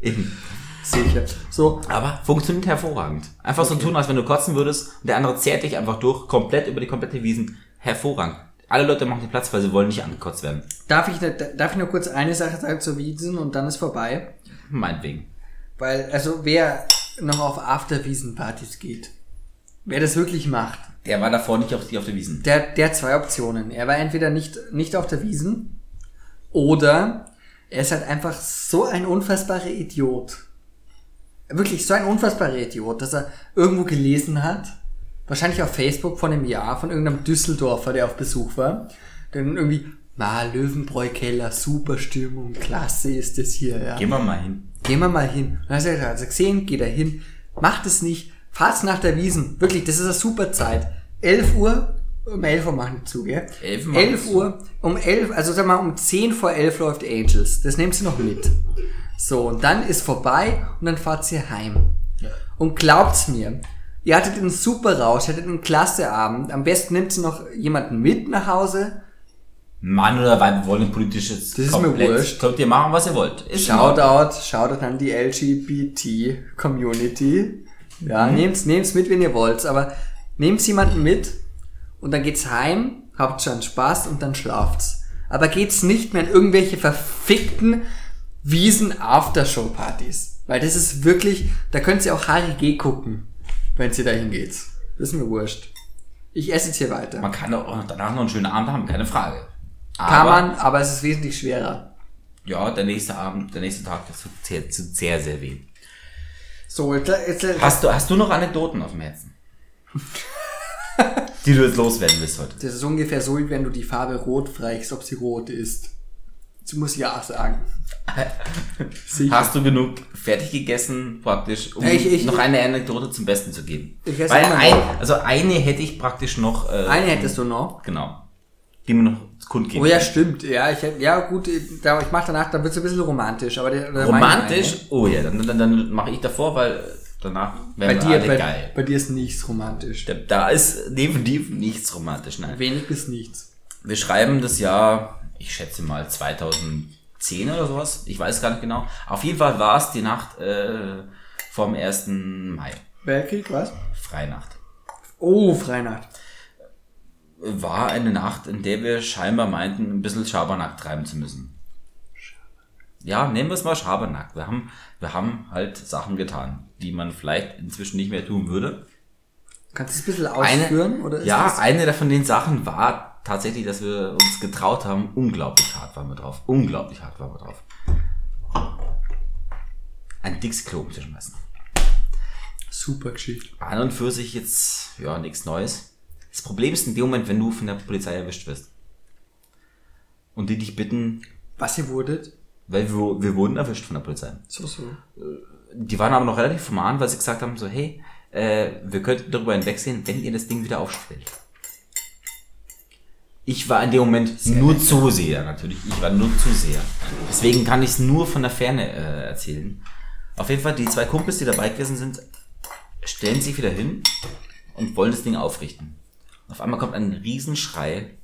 Eben. Sicher. So, Aber funktioniert hervorragend. Einfach so tun, als wenn du kotzen würdest und der andere zehrt dich einfach durch, komplett über die komplette Wiesen. Hervorragend. Alle Leute machen den Platz, weil sie wollen nicht angekotzt werden. darf ich, darf ich nur kurz eine Sache sagen zur Wiesen und dann ist vorbei? Meinetwegen. Weil, also wer noch auf Afterwiesen-Partys geht, wer das wirklich macht, Der war davor nicht auf, auf der Wiesen. der, der hat zwei Optionen. Er war entweder nicht, nicht auf der Wiesen oder er ist halt einfach so ein unfassbarer Idiot. Wirklich so ein unfassbarer Idiot, dass er irgendwo gelesen hat, wahrscheinlich auf Facebook von einem Jahr, von irgendeinem Düsseldorfer, der auf Besuch war, dann irgendwie, Ma, Löwenbräu Keller, super Stimmung, klasse ist das hier, ja. Gehen wir mal hin. Gehen wir mal hin. Und dann hat er also gesehen, geht er hin, macht es nicht, fahrt's nach der Wiesen. Wirklich, das ist eine super Zeit. 11 Uhr, um 11 Uhr machen die zu, gell? 11 machen 11 die Uhr, um 11, also sag mal, um 10 vor 11 läuft Angels. Das nehmt sie noch mit. So, und dann ist vorbei und dann fahrt sie heim. Und glaubt's mir, ihr hattet einen super Rausch, hattet einen klasse Abend. Am besten nimmt sie noch jemanden mit nach Hause. Mann oder Weib wollen politisch jetzt Das ist mir wurscht. Könnt ihr machen, was ihr wollt. Ist. Shoutout, Shoutout an die LGBT-Community. Ja, Mhm. nehmt's, nehmt's mit, wenn ihr wollt, aber nehmt jemanden mit und dann geht's heim, habt schon Spaß und dann schlaft's. Aber geht's nicht mehr in irgendwelche verfickten Wiesen-Aftershow-Partys. Weil das ist wirklich, da könnt ihr auch Harry G gucken, wenn ihr dahin geht. Das ist mir wurscht. Ich esse jetzt hier weiter. Man kann auch danach noch einen schönen Abend haben, keine Frage. Kann Aber, man, aber es ist wesentlich schwerer. Ja, der nächste Abend, der nächste Tag, das tut sehr, tut sehr, sehr weh. So, jetzt, jetzt, Hast du, hast du noch Anekdoten auf dem Herzen? (laughs) die du jetzt loswerden willst heute. Das ist ungefähr so, wie wenn du die Farbe rot fragst, ob sie rot ist. Sie muss ja sagen. Sicher. (laughs) Hast du genug fertig gegessen, praktisch, um ich- ich- noch eine Anekdote zum Besten zu geben? Ich esse Weil ein, also eine hätte ich praktisch noch. Äh, Eine hättest du noch. Genau. Die mir noch kundgeben. Oh ja, stimmt. Ja, ich ja gut, ich mach danach, dann wird's ein bisschen romantisch, aber der, der Romantisch? Oh ja, dann, dann, dann mache ich davor, weil danach Bei werden dir, wir alle bei, geil. bei dir ist nichts romantisch. Da, da ist definitiv nichts romantisch. Nein. Wenig bis nichts. Wir schreiben das Jahr, ich schätze mal 2010 oder sowas. Ich weiß gar nicht genau. Auf jeden Fall war es die Nacht äh, vom 1. Mai. Weltkrieg, was? Freinacht. Oh, Freinacht. War eine Nacht, in der wir scheinbar meinten, ein bisschen Schabernack treiben zu müssen. Ja, nehmen wir es mal Schabernack. Wir haben, wir haben halt Sachen getan, die man vielleicht inzwischen nicht mehr tun würde. Kannst du es ein bisschen Eine, ausführen? oder ist ja, das, eine von den Sachen war tatsächlich, dass wir uns getraut haben. Unglaublich hart waren wir drauf. Unglaublich hart waren wir drauf. Ein dickes Klo umzuschmeißen. super Geschichte. An und für sich jetzt, ja, nichts Neues. Das Problem ist in dem Moment, wenn du von der Polizei erwischt wirst. Und die dich bitten, Was ihr wurdet? weil wir, wir wurden erwischt von der Polizei. So, so. Die waren aber noch relativ formal, weil sie gesagt haben, so, hey, äh, wir könnten darüber hinwegsehen, wenn ihr das Ding wieder aufstellt. Ich war in dem Moment nur Zuseher, natürlich. Ich war nur Zuseher. Deswegen kann ich es nur von der Ferne äh, erzählen. Auf jeden Fall, die zwei Kumpels, die dabei gewesen sind, stellen sich wieder hin und wollen das Ding aufrichten. Auf einmal kommt ein Riesenschrei.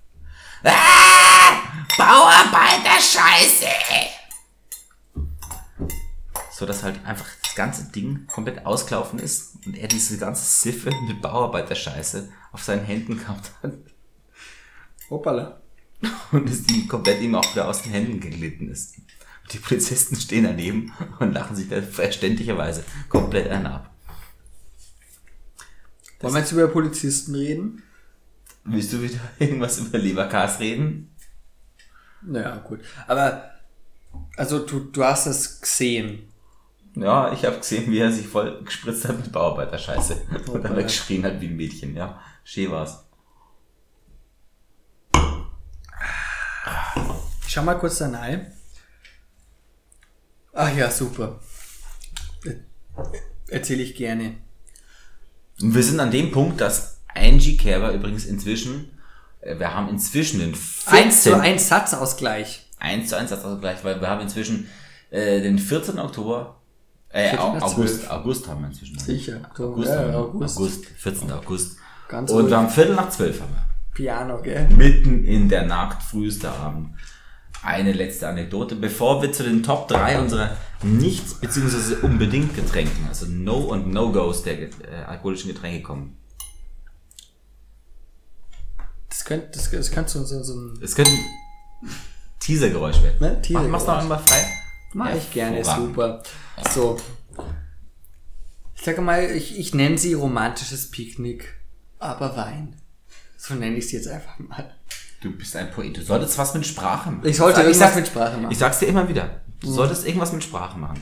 Ah! Bauarbeiter Scheiße! So dass halt einfach das ganze Ding komplett ausgelaufen ist und er diese ganze Siffe mit Bauarbeiter Scheiße auf seinen Händen gehabt hat Hoppala. und es ihm komplett ihm auch wieder aus den Händen geglitten ist. Und die Polizisten stehen daneben und lachen sich da verständlicherweise komplett einen ab. Wollen wir jetzt über Polizisten reden? Willst du wieder (laughs) irgendwas über Leberkas reden? Naja, gut. Aber, also du, du hast es gesehen. Ja, ich habe gesehen, wie er sich voll gespritzt hat mit Bauarbeiterscheiße. (laughs) Und dann Okay. geschrien hat wie ein Mädchen, ja. Schön war's. Ich schau mal kurz da rein. Ach ja, super. Erzähle ich gerne. Wir sind an dem Punkt, dass Angie Kerber übrigens inzwischen, äh, wir haben inzwischen den 1 zu 14. 1 Satzausgleich. 1 zu 1 Satzausgleich, weil wir haben inzwischen äh, den 14. Oktober, äh, 14. Au- August, 12. August haben wir inzwischen. Sicher. August, Ja. August. August. 14. August. Ganz Und wir haben Viertel nach zwölf haben wir. Piano, gell? Mitten in der Nacht, frühester Abend. Eine letzte Anekdote, bevor wir zu den Top 3 unserer nicht beziehungsweise unbedingt Getränken, also No und No-Gos der äh, alkoholischen Getränke kommen. Das könnte, das, das könnte so, so, so ein, Es könnte ein Teasergeräusch werden. ne? Mach, Teaser mach's noch einmal frei. Mach ich gerne, Hervorragend. super. So. Ich sage mal, ich, ich nenne sie romantisches Picknick, aber Wein. So nenne ich sie jetzt einfach mal. Du bist ein Poet. Du solltest was mit Sprache machen. Ich sollte Sag- irgendwas sag's- mit Sprache machen. Ich sag's dir immer wieder. Du solltest irgendwas mit Sprache machen.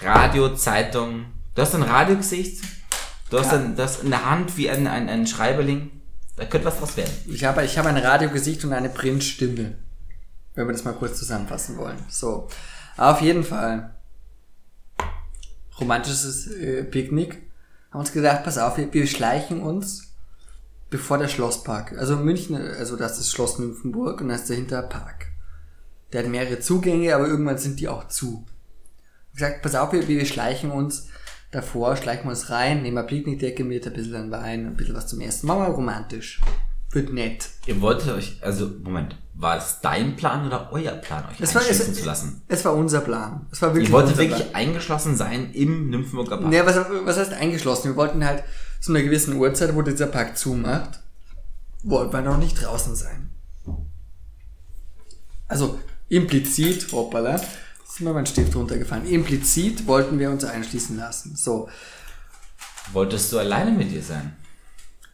Radio, Zeitung. Du hast ein Radiogesicht. Du hast, Ja. ein, du hast eine Hand wie ein, ein, ein Schreiberling. Da könnte was draus werden. Ich habe, ich habe ein Radiogesicht und eine Printstimme. Wenn wir das mal kurz zusammenfassen wollen. So. Auf jeden Fall. Romantisches äh, Picknick. Haben uns gedacht, pass auf, wir, wir schleichen uns bevor der Schlosspark. Also München, also das ist das Schloss Nymphenburg und da ist dahinter Park. Der hat mehrere Zugänge, aber irgendwann sind die auch zu. Ich gesagt, pass auf, wir, wir schleichen uns davor, schleichen wir uns rein, nehmen eine Picknickdecke mit, ein bisschen Wein, ein bisschen was zum Essen. Machen wir romantisch. Wird nett. Ihr wolltet euch, also Moment, war es dein Plan oder euer Plan, euch Es war, es, zu lassen? es war unser Plan. Es war wirklich Ihr wolltet wirklich Plan. eingeschlossen sein im Nymphenburger Park. Nee, was, was heißt eingeschlossen? Wir wollten halt zu einer gewissen Uhrzeit, wo dieser Park zumacht, wollten wir noch nicht draußen sein. Also implizit, hoppala, ist mir mein Stift runtergefallen. Implizit wollten wir uns einschließen lassen. So, Wolltest du alleine mit dir sein?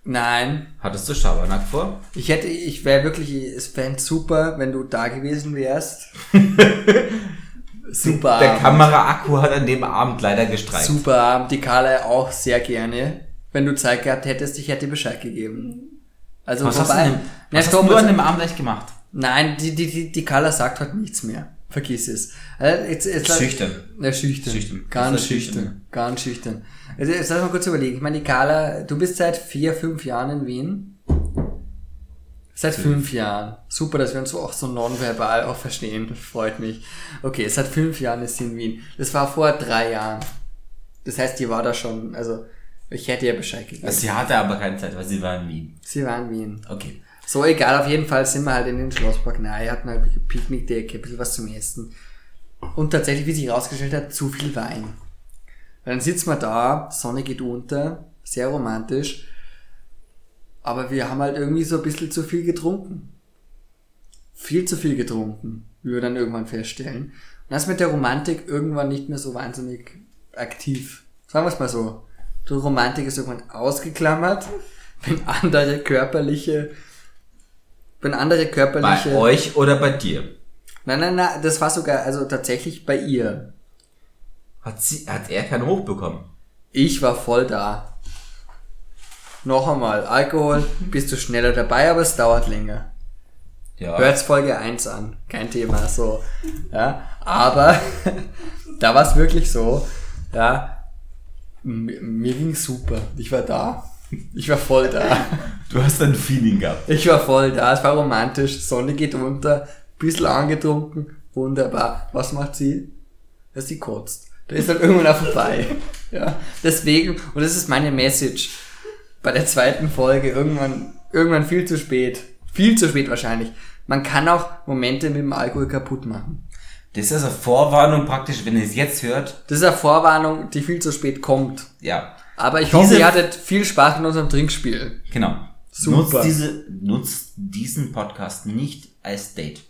nein, Hattest du Schabernack vor? ich hätte, ich wäre wirklich, es fände super, wenn du da gewesen wärst. (laughs) super. Der Abend. Kameraakku hat an dem Abend leider gestreikt. Super Abend, die Carla auch sehr gerne. Wenn du Zeit gehabt hättest, ich hätte Bescheid gegeben. Also Was hast du, vorbei. denn, was hast stopp, du an dem Abend echt gemacht? Nein, die, die, die, die Carla sagt heute nichts mehr. Vergiss es. Also jetzt, jetzt, Schüchtern. Ja, schüchtern. Schüchtern. Ganz schüchtern. schüchtern. Ganz schüchtern. Also jetzt lass mal kurz überlegen. Ich meine, die Carla, du bist seit vier, fünf Jahren in Wien. Seit fünf Jahren. Super, dass wir uns auch so nonverbal auch verstehen. Freut mich. Okay, seit fünf Jahren ist sie in Wien. Das war vor drei Jahren. Das heißt, die war da schon, also ich hätte ihr Bescheid gegeben. Also sie hatte aber keine Zeit, weil sie war in Wien. sie war in Wien. Okay. So, egal, auf jeden Fall sind wir halt in den Schlosspark nahe, hatten halt Picknickdecke, ein bisschen was zum Essen. Und tatsächlich, wie sich herausgestellt hat, zu viel Wein. Weil dann sitzen wir da, Sonne geht unter, sehr romantisch, aber wir haben halt irgendwie so ein bisschen zu viel getrunken. Viel zu viel getrunken, wie wir dann irgendwann feststellen. Und das mit der Romantik irgendwann nicht mehr so wahnsinnig aktiv. Sagen wir es mal so. Die Romantik ist irgendwann ausgeklammert, (laughs) wenn andere körperliche, wenn andere Bei körperliche, euch oder bei dir? nein, nein, nein, das war sogar, also tatsächlich bei ihr. Hat, sie, hat er keinen Hoch bekommen? Ich war voll da. Noch einmal, Alkohol, (laughs) bist du schneller dabei, aber es dauert länger. Ja. Hört's Folge 1 an, kein Thema, so. Ja, aber (laughs) da war es wirklich so, ja, mir ging's super. Ich war da. Ich war voll da. Du hast ein Feeling gehabt. Ich war voll da, es war romantisch, Sonne geht unter, bisschen angetrunken, wunderbar. Was macht sie? Ja, sie kotzt. Da ist dann irgendwann auch vorbei. (laughs) Ja, deswegen, und das ist meine Message bei der zweiten Folge, irgendwann, irgendwann viel zu spät. Viel zu spät wahrscheinlich. Man kann auch Momente mit dem Alkohol kaputt machen. Das ist also Vorwarnung praktisch, wenn ihr es jetzt hört. Das ist eine Vorwarnung, die viel zu spät kommt. Ja, Aber ich Diese- hoffe, ihr hattet viel Spaß mit unserem Trinkspiel. genau. Super. Nutzt, diese, nutzt diesen Podcast nicht als Date.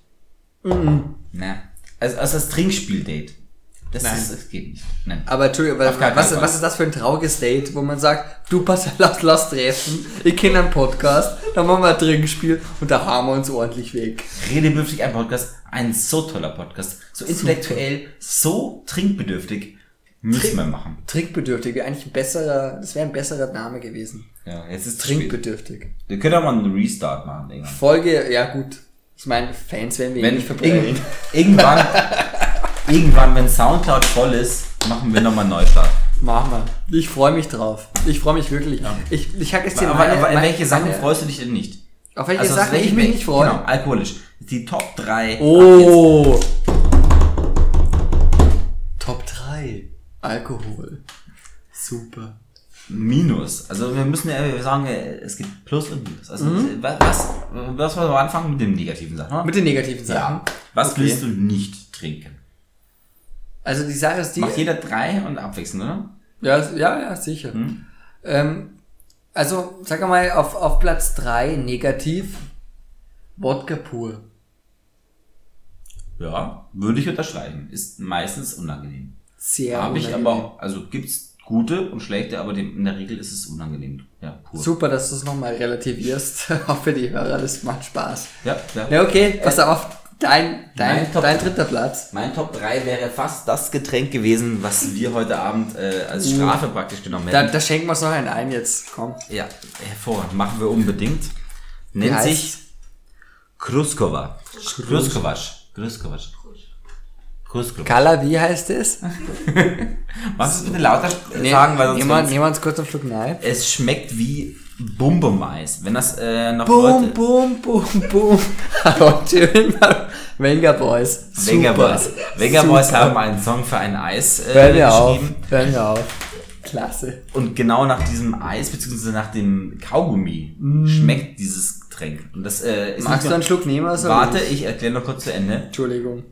Mhm. Ne? Also als das Trinkspiel-Date. Das, Nein. Ist, das geht nicht. Nein. Aber Entschuldigung, was, was, was ist das für ein trauriges Date, wo man sagt, du pass (laughs) lass, lass treffen, ich kenne einen Podcast, dann machen wir ein Trinkspiel und da haben wir uns ordentlich weg. Redebedürftig ein Podcast, ein so toller Podcast, so intellektuell, so trinkbedürftig, müssen wir machen. Trinkbedürftig wäre eigentlich ein besserer, das wäre ein besserer Name gewesen. Ja, jetzt ist Trink. Trinkbedürftig. Wir können auch mal einen Restart machen. Irgendwann. Folge, ja gut. Ich meine, Fans werden wir Wenn nicht verbrennen. irgend, (laughs) irgendwann, irgendwann, wenn Soundcloud voll ist, machen wir nochmal einen Neustart. Machen wir. Ich freue mich drauf. Ich freue mich wirklich. Ich, ich habe jetzt Aber, meine, aber in meine- welche Sachen meine- freust du dich denn nicht? Auf welche Also, Sachen welche- ich mich nicht freue? Genau, alkoholisch. Die Top 3. Oh. Alkohol. Super. Minus. Also wir müssen ja wir sagen, äh, es gibt Plus und Minus. Also Mhm. was, was, was wollen wir anfangen mit den negativen Sachen? oder? Mit den negativen Sachen. ja. Was Okay. willst du nicht trinken? Also die Sache ist die. Macht jeder drei und abwechselnd, oder? Ja, ja, ja, sicher. Hm? Ähm, also, sag mal, auf, auf Platz 3 negativ Wodka pur. Ja, würde ich unterschreiben. Ist meistens unangenehm. Sehr Habe ich aber auch, also gibt's gute und schlechte, aber dem, in der Regel ist es unangenehm. Ja, pur. Super, dass du es nochmal relativierst. (laughs) auch für die Hörer, das macht Spaß. Ja, ja. Ja, okay, pass auf. Dein, dein, Mein Top- dein dritter Platz. Mein Top 3 wäre fast das Getränk gewesen, was wir heute Abend äh, als Strafe praktisch genommen Da, hätten. da schenken wir uns noch einen ein jetzt. Komm. Ja, hervorragend. Machen wir unbedingt. Nennt sich Kruskova. Kruskovac. Kruskovac. Kruskovac. Kala, wie heißt es? (laughs) Was ist bitte lauter sagen, weil sonst wir uns kurz einen Schluck Nein. es schmeckt wie Bum-Bum-Eis. Wenn das äh, noch Leute... boom, boom, boom. (laughs) Hallo, schön. Wenger Boys. Super. Boys. Wenger Boys haben einen Song für ein Eis äh, Hören wir auf. geschrieben. Hören wir auf. Klasse. Und genau nach diesem Eis, beziehungsweise nach dem Kaugummi, schmeckt dieses Getränk. Und das äh, ist Mm. Magst du einen Schluck nehmen? Also Warte, ich erkläre noch kurz zu Ende. Entschuldigung.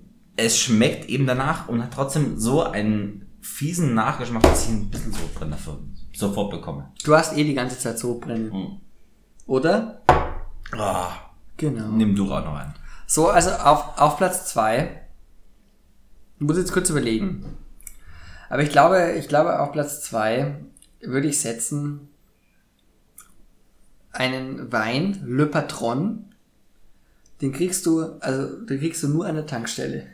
Es schmeckt eben danach und hat trotzdem so einen fiesen Nachgeschmack, dass ich ein bisschen Sodbrennen dafür sofort bekomme. Du hast eh die ganze Zeit so brennen. Hm. Oder? Ah, Genau. nimm du auch noch einen. So, also auf, auf Platz zwei Ich muss jetzt kurz überlegen. Aber ich glaube, ich glaube, auf Platz zwei würde ich setzen einen Wein, Le Patron. Den kriegst du, also den kriegst du nur an der Tankstelle.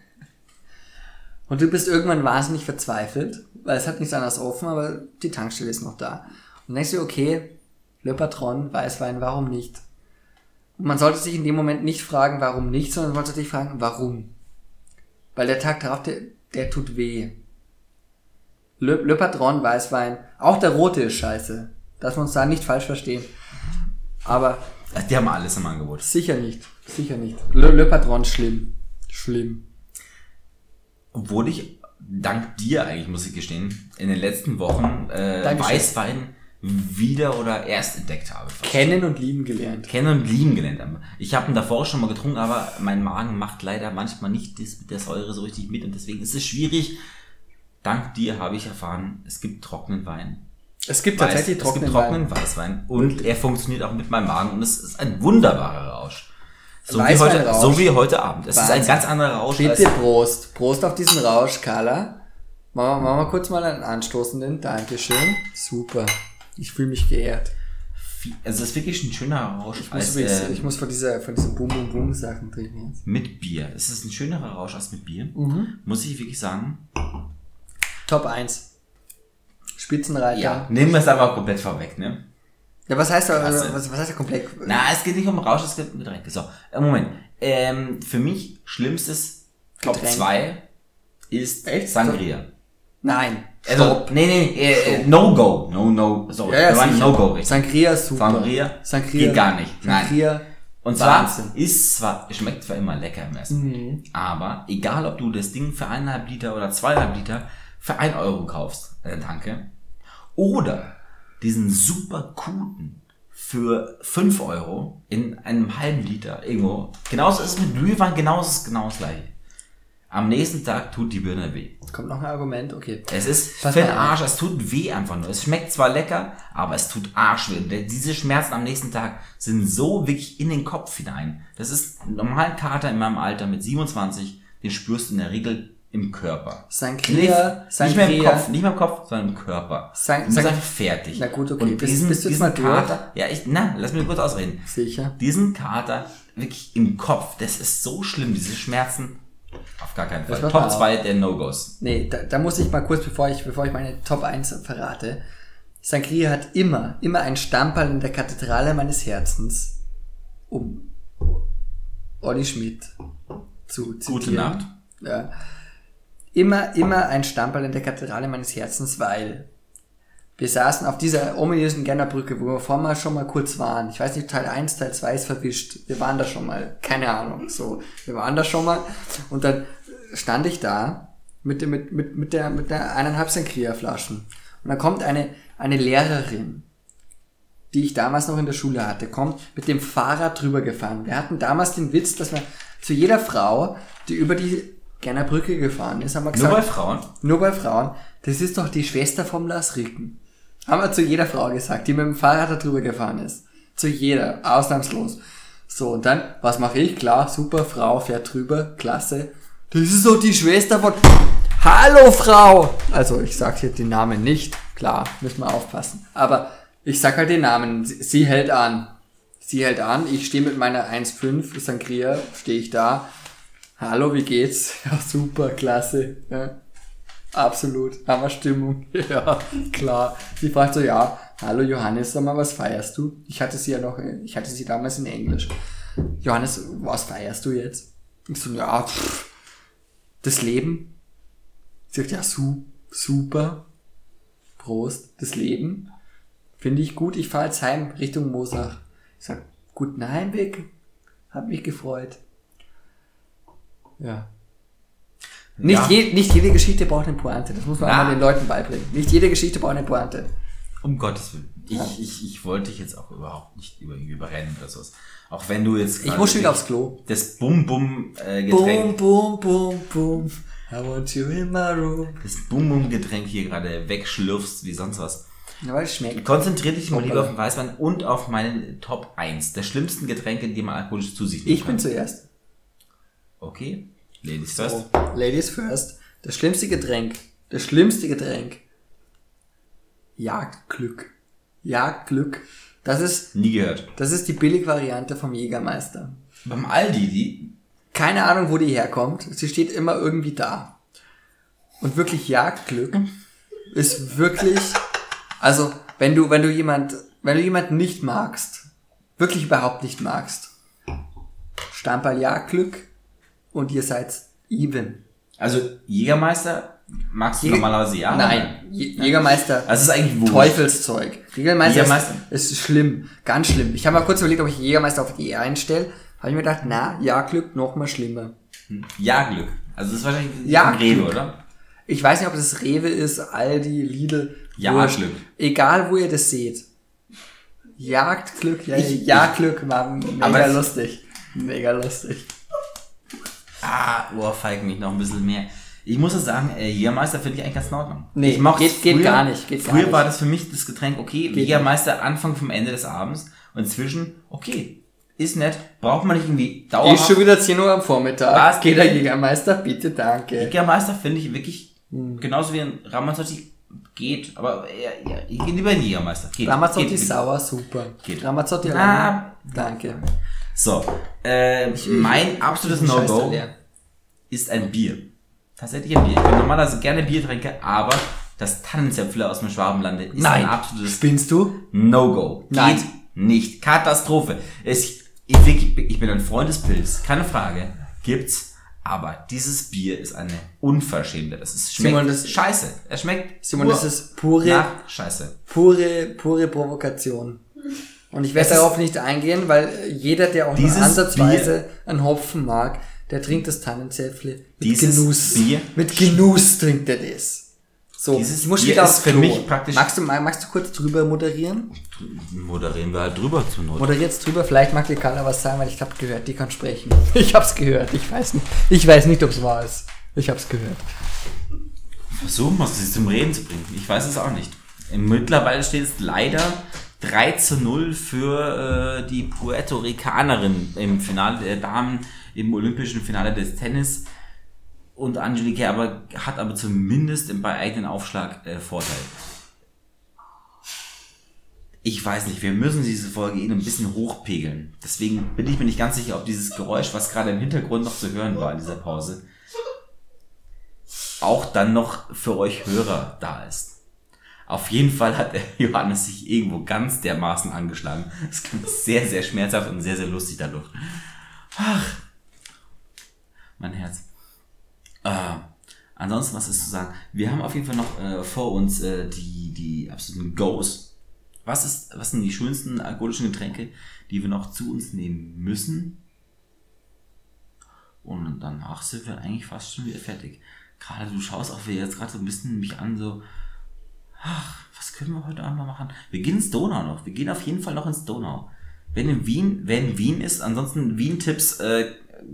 Und du bist irgendwann wahnsinnig verzweifelt, weil es hat nichts anderes offen, aber die Tankstelle ist noch da. Und denkst du, okay, Le Patron, Weißwein, warum nicht? Und man sollte sich in dem Moment nicht fragen, warum nicht, sondern man sollte sich fragen, warum. Weil der Tag darauf, der, der tut weh. Le, Le Patron, Weißwein, auch der rote ist scheiße. Dass wir uns da nicht falsch verstehen. Aber Die haben alles im Angebot. sicher nicht. Sicher nicht. Le, Le Patron, schlimm. Schlimm. Obwohl ich, dank dir eigentlich, muss ich gestehen, in den letzten Wochen äh. Weißwein wieder oder erst entdeckt habe. Kennen und lieben gelernt. Kennen und lieben gelernt. Ich habe ihn davor schon mal getrunken, aber mein Magen macht leider manchmal nicht das mit der Säure so richtig mit und deswegen ist es schwierig. Dank dir habe ich erfahren, es gibt trockenen Wein. Es gibt Weiß- tatsächlich es trockenen gibt trockenen Wein. Weißwein und er funktioniert auch mit meinem Magen und es ist ein wunderbarer Rausch. So wie, heute, so wie heute Abend. Es ist ein ganz anderer Rausch Bitte Prost. Prost auf diesen Rausch, Carla. Machen wir, machen wir kurz mal einen anstoßenden. Dankeschön. Super. Ich fühle mich geehrt. also es ist wirklich ein schöner Rausch Ich muss, als übrigens, äh, ich muss von dieser, von diesen Boom Boom Boom Sachen trinken jetzt. mit Bier. Es ist ein schönerer Rausch als mit Bier. Mhm. Muss ich wirklich sagen. Top 1. Spitzenreiter. Ja, nehmen wir es aber komplett vorweg, ne? Ja, was heißt da, was, was heißt da komplett? Na, es geht nicht um Rausch, es geht um Getränke. So, äh, Moment. Ähm, für mich schlimmstes Top Getränk. 2 ist Echt? Sangria. Nein. Also, Stopp. nee, nee, äh, äh, No-Go. No, no, sorry. Ja, ja, wir waren sicher. No-Go, richtig. Sangria ist super. Sangria Sangria geht gar nicht. Nein. Sangria. Und zwar Wahnsinn. ist zwar, schmeckt zwar immer lecker im Essen, Mhm. aber egal ob du das Ding für eineinhalb Liter oder zweieinhalb Liter für ein Euro kaufst, äh, danke, oder diesen super guten für fünf Euro in einem halben Liter irgendwo, genauso ist es mit Glühwein, genauso ist es genau das gleiche. Am nächsten Tag tut die Birne weh. Kommt noch ein Argument? Okay. Es ist Pass für. Arsch, es tut weh einfach nur. Es schmeckt zwar lecker, aber es tut Arschweh. Und Diese Schmerzen am nächsten Tag sind so wirklich in den Kopf hinein. Das ist ein normaler Kater in meinem Alter mit 27, den spürst du in der Regel im Körper. Sangria, nicht, nicht mehr im Sangria. Kopf, nicht mehr im Kopf, sondern im Körper. Sang- du bist einfach fertig. Na gut, okay. Und diesen, bist du jetzt diesen mal? Kater, ja, ich, na, lass mich kurz ausreden. Sicher. Diesen Kater wirklich im Kopf, das ist so schlimm, diese Schmerzen. Auf gar keinen Fall. Top man auch. 2 der No-Gos. Nee, da, da muss ich mal kurz, bevor ich, bevor ich meine Top 1 verrate. Sangria hat immer, immer ein Stamperl in der Kathedrale meines Herzens, um Olli Schmidt zu zitieren. Gute Nacht. Ja. Immer, immer ein Stamperl in der Kathedrale meines Herzens, weil wir saßen auf dieser ominösen Gennerbrücke, wo wir vorher schon mal kurz waren. Ich weiß nicht, Teil 1, Teil 2 ist verwischt. Wir waren da schon mal. Keine Ahnung. So, wir waren da schon mal. Und dann stand ich da mit, dem- mit, mit, mit der, mit der eineinhalb Sangria-Flaschen. Und dann kommt eine, eine Lehrerin, die ich damals noch in der Schule hatte, kommt mit dem Fahrrad drüber gefahren. Wir hatten damals den Witz, dass man zu jeder Frau, die über die Gerner Brücke gefahren ist, haben wir Nur gesagt, bei Frauen. nur bei Frauen, das ist doch die Schwester vom Lars Ricken. Haben wir zu jeder Frau gesagt, die mit dem Fahrrad da drüber gefahren ist. Zu jeder, ausnahmslos. So, und dann, was mache ich? Klar, super, Frau fährt drüber, klasse. Das ist doch die Schwester von... Hallo Frau! Also, ich sag hier den Namen nicht, klar, müssen wir aufpassen. Aber ich sag halt den Namen, sie, sie hält an. Sie hält an, ich stehe mit meiner 1,5 Sangria, stehe ich da. Hallo, wie geht's? (laughs) Ja, super, klasse. Ja. Absolut, Hammerstimmung. (laughs) Ja, klar. Sie fragt so, ja, hallo Johannes, sag mal, was feierst du? Ich hatte sie ja noch, ich hatte sie damals in Englisch. Johannes, was feierst du jetzt? Ich so, ja, pff, das Leben. Sie sagt, ja, su, super. Prost, das Leben. Finde ich gut, ich fahre jetzt heim Richtung Mosach. Ich sag, guten Heimweg. Hab mich gefreut. Ja. Nicht, Ja. je, nicht jede Geschichte braucht eine Pointe. Das muss man Ja. auch mal den Leuten beibringen. Nicht jede Geschichte braucht eine Pointe. Um Gottes Willen. Ich, Ja. ich, ich wollte dich jetzt auch überhaupt nicht über, überrennen oder sowas. Auch wenn du jetzt Ich muss schon wieder aufs Klo. Das Bum-Bum-Getränk, Boom, boom, boom, boom. I want you in my room. das Bum-Bum-Getränk hier gerade wegschlürfst wie sonst was. Ja, weil es schmeckt. Konzentriere dich mal lieber auf den Weißwein und auf meinen Top 1 der schlimmsten Getränke, die man alkoholisch zu sich nehmen Ich bin kann. zuerst. Okay, Ladies first. So, Ladies first. Das schlimmste Getränk. Das schlimmste Getränk. Jagdglück. Jagdglück. Das ist, Nie gehört. das ist die Billigvariante vom Jägermeister. Beim Aldi, die, Keine Ahnung, wo die herkommt. Sie steht immer irgendwie da. Und wirklich Jagdglück ist wirklich, also, wenn du, wenn du jemand, wenn du jemanden nicht magst, wirklich überhaupt nicht magst, Stamperl Jagdglück und ihr seid even. also Jägermeister magst du Jäger- normalerweise ja? Nein, Jä- Jägermeister, Also es ist eigentlich wurscht. Teufelszeug. Jägermeister, Jägermeister? Ist, ist schlimm, ganz schlimm. Ich habe mal kurz überlegt, ob ich Jägermeister auf die einstelle. Habe ich mir gedacht, na, Jagdglück noch mal schlimmer. Ja-Glück. Also das ist wahrscheinlich Ja, ein Rewe, oder? Ich weiß nicht, ob das Rewe ist, Aldi, Lidl. Ja, wurscht. Glück. Egal, wo ihr das seht. Jagdglück, ja, Ich- Jagdglück war mega Aber lustig. Mega lustig. Ah, ohrfeigen mich noch ein bisschen mehr. Ich muss ja sagen, äh, Jägermeister finde ich eigentlich ganz in Ordnung. Nee, ich mochte geht- es geht gar nicht, geht gar früher nicht. war das für mich das Getränk, okay, Geht Jägermeister Anfang vom Ende des Abends und inzwischen, okay, ist nett, braucht man nicht irgendwie dauerhaft. Ist schon wieder 10 Uhr am Vormittag. Was? Geht der Jägermeister? Bitte, danke. Jägermeister finde ich wirklich, Hm. genauso wie ein Ramazzotti geht, aber ja, ja, ich gehe lieber in Jägermeister. Geht, Ramazzotti geht, sauer, super. Geht. Ramazzotti alleine. Danke. So, äh, mein absolutes No-Go ist ein Bier. Tatsächlich ein Bier. Ich bin normalerweise gerne Bier trinke, aber das Tannenzäpfle aus dem Schwabenlande ist Nein. ein absolutes Spinnst du? No-Go. Nein. Geht nicht. Katastrophe. Es, ich, ich bin ein Freund des Pilz. Keine Frage. Gibt's. Aber dieses Bier ist eine Unverschämte. Das ist, schmeckt Simon, das- scheiße. Es schmeckt Simon, das ist pure, Scheiße. pure, pure Provokation. Und ich werde Es darauf nicht eingehen, weil jeder, der auch nur ansatzweise einen Hopfen mag, der trinkt das Tannenzäpfle mit Dieses Genuss. Bier- Mit Genuss trinkt er das. So, Dieses ich muss Bier wieder ist für Klo. mich praktisch- Magst du, magst du kurz drüber moderieren? Moderieren wir halt drüber zur Not. Moderiert's drüber, vielleicht mag die Carla was sagen, weil ich habe gehört, die kann sprechen. (laughs) Ich hab's gehört, ich weiß nicht. Ich weiß nicht, ob's wahr ist. Ich hab's gehört. Versuchen wir es, sie zum Reden zu bringen. Ich weiß es auch nicht. Mittlerweile steht es leider 3 zu 0 für äh, die Puerto Ricanerin im Finale der Damen, im olympischen Finale des Tennis. Und Angelique Kerber hat aber zumindest bei eigenen Aufschlag äh, Vorteil. Ich weiß nicht, wir müssen diese Folge eh ein bisschen hochpegeln. Deswegen bin ich mir nicht ganz sicher, ob dieses Geräusch, was gerade im Hintergrund noch zu hören war in dieser Pause, auch dann noch für euch Hörer da ist. Auf jeden Fall hat der (laughs) Johannes sich irgendwo ganz dermaßen angeschlagen. Es klingt sehr, sehr schmerzhaft und sehr, sehr lustig dadurch. Ach, mein Herz. Äh, ansonsten, was ist zu sagen? Wir haben auf jeden Fall noch äh, vor uns äh, die, die absoluten Goes was, ist, was sind die schönsten alkoholischen Getränke, die wir noch zu uns nehmen müssen? Und danach sind wir eigentlich fast schon wieder fertig. Gerade du schaust auch wieder jetzt gerade so ein bisschen mich an, so, ach, was können wir heute Abend mal machen? Wir gehen ins Donau noch. Wir gehen auf jeden Fall noch ins Donau. Wenn in Wien, wer in Wien ist, ansonsten Wien-Tipps äh,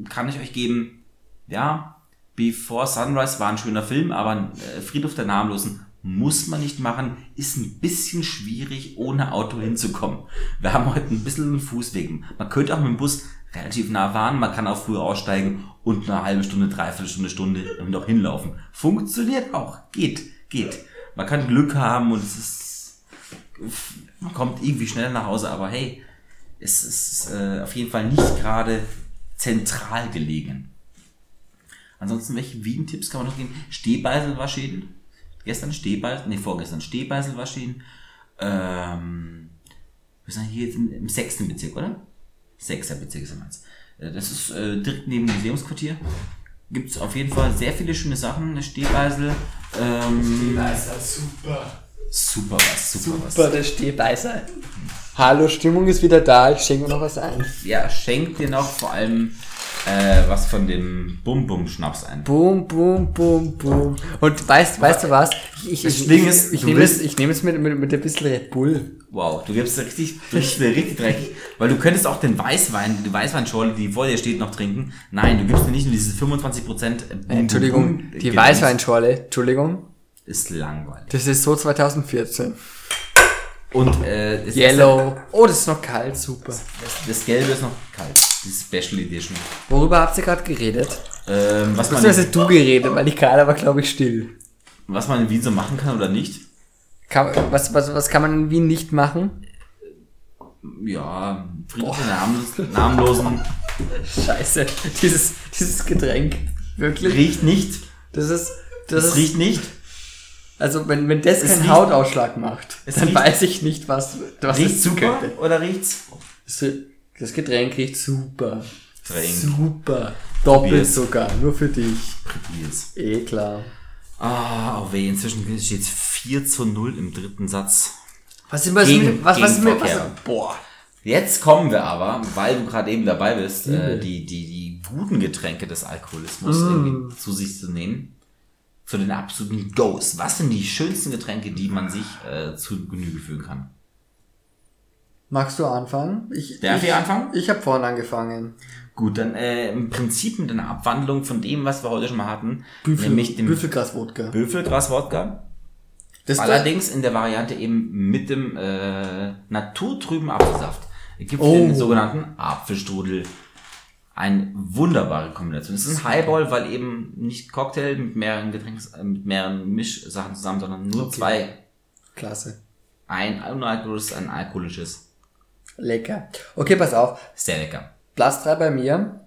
kann ich euch geben. Ja, Before Sunrise war ein schöner Film, aber äh, Friedhof der Namenlosen muss man nicht machen, ist ein bisschen schwierig, ohne Auto hinzukommen. Wir haben heute ein bisschen einen Fußweg. Man könnte auch mit dem Bus relativ nah fahren, man kann auch früher aussteigen und eine halbe Stunde, dreiviertel Stunde, Stunde noch hinlaufen. Funktioniert auch. Geht, geht. Man kann Glück haben und es ist, man kommt irgendwie schneller nach Hause, aber hey, es ist äh, auf jeden Fall nicht gerade zentral gelegen. Ansonsten, welche Wien-Tipps kann man noch geben? Stehbeisel war Schäden gestern Stehbeißel, nee, vorgestern Stehbeißel waschen. Ähm, wir sind hier jetzt im, im sechsten Bezirk, oder? Sechster Bezirk ist meins. Äh, das ist äh, direkt neben dem Museumsquartier. Gibt es auf jeden Fall sehr viele schöne Sachen. Eine Stehbeisel. Ähm, Stehbeißer, super. Super was, super, Super, was. der Stehbeißer. Hallo, Stimmung ist wieder da. Ich schenke mir noch was ein. Ja, schenkt dir noch vor allem äh, was von dem Bum-Bum-Schnaps ein. Boom, boom, boom, boom. Und weißt, weißt du was? Ich, Das ich, Ding ich, ist, ich nehme es, ich nehme es mit, mit, mit ein bisschen Red Bull. Wow, du gibst richtig, du mir richtig dreckig. Weil du könntest auch den Weißwein, die Weißweinschorle, die vor dir steht, noch trinken. Nein, du gibst mir nicht nur dieses 25% Bum, Äh, Entschuldigung, Bum, die Gedöns. Weißweinschorle, Entschuldigung. Ist langweilig. Das ist so 2014. Und äh, das, Yellow. Oh, das ist noch kalt, super. Das, das Gelbe ist noch kalt. Die Special Edition. Worüber habt ihr gerade geredet? Ähm, was, man, hast du geredet, weil die Carla war, glaube ich, still. was man in Wien so machen kann oder nicht. Kann, was, was, was kann man in Wien nicht machen? Ja, Friedhof der Namenlos- Namenlosen Scheiße, dieses, dieses Getränk. Wirklich? riecht nicht. Das ist, das, Es ist, riecht nicht. also wenn, wenn das Es keinen riecht- Hautausschlag macht, Es dann riecht- weiß ich nicht, was, was Riecht es super könnte. oder riecht's? Das Getränk riecht super. Trink. Super. Doppelt Probier's. sogar, nur für dich. Probier's. Eh klar. Ah, oh weh, inzwischen steht es 4 zu 0 im dritten Satz. Was ist was Gegen- mit, was, was mit, was, boah. Jetzt kommen wir aber, weil du gerade eben dabei bist, äh, die, die, die guten Getränke des Alkoholismus Mm. irgendwie zu sich zu nehmen. Zu den absoluten Goes. Was sind die schönsten Getränke, die man sich äh, zu Genüge führen kann? Magst du anfangen? Ich, Darf ich anfangen? Ich habe vorhin angefangen. Gut, dann äh, im Prinzip mit einer Abwandlung von dem, was wir heute schon mal hatten, Büffel, nämlich dem Büffelgras-Wodka. Büffelgras-Wodka. Allerdings in der Variante eben mit dem äh, naturtrüben Apfelsaft. Es gibt Oh. den sogenannten Apfelstrudel. Eine wunderbare Kombination. Es ist ein Highball, weil eben nicht Cocktail mit mehreren Getränks, äh, mit mehreren Mischsachen zusammen, sondern nur Okay. zwei. Klasse. Ein unalkoholisches, ein alkoholisches. Lecker. Okay, pass auf. Sehr lecker. Platz 3 bei mir.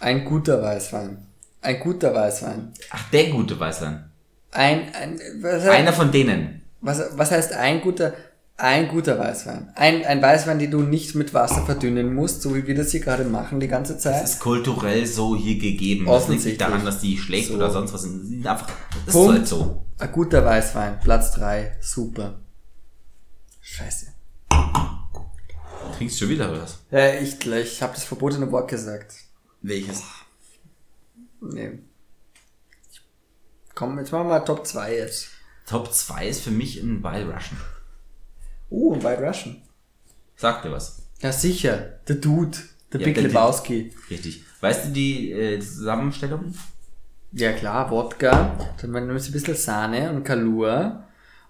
Ein guter Weißwein. Ein guter Weißwein. Ach, der gute Weißwein. Ein, ein was, Einer von denen. was, was heißt ein guter, ein guter Weißwein? Ein, ein Weißwein, den du nicht mit Wasser verdünnen musst, so wie wir das hier gerade machen die ganze Zeit. Das ist kulturell so hier gegeben. Das liegt nicht Offensichtlich. daran, dass die schlecht So. oder sonst was sind. Einfach, das ist Punkt. halt so. Ein guter Weißwein. Platz 3. Super. Scheiße. Trinkst du schon wieder oder was? Ja, ich, ich habe das verbotene Wort gesagt. Welches? Nee. Komm, jetzt machen wir mal Top 2 jetzt. Top 2 ist für mich ein Wild Russian. Uh, ein White Russian. Sag dir was. Ja, sicher. Der Dude. Der Ja, Big Lebowski. Richtig. Weißt du die äh, Zusammenstellung? Ja klar, Wodka. Dann nimmst du ein bisschen Sahne und Kalua.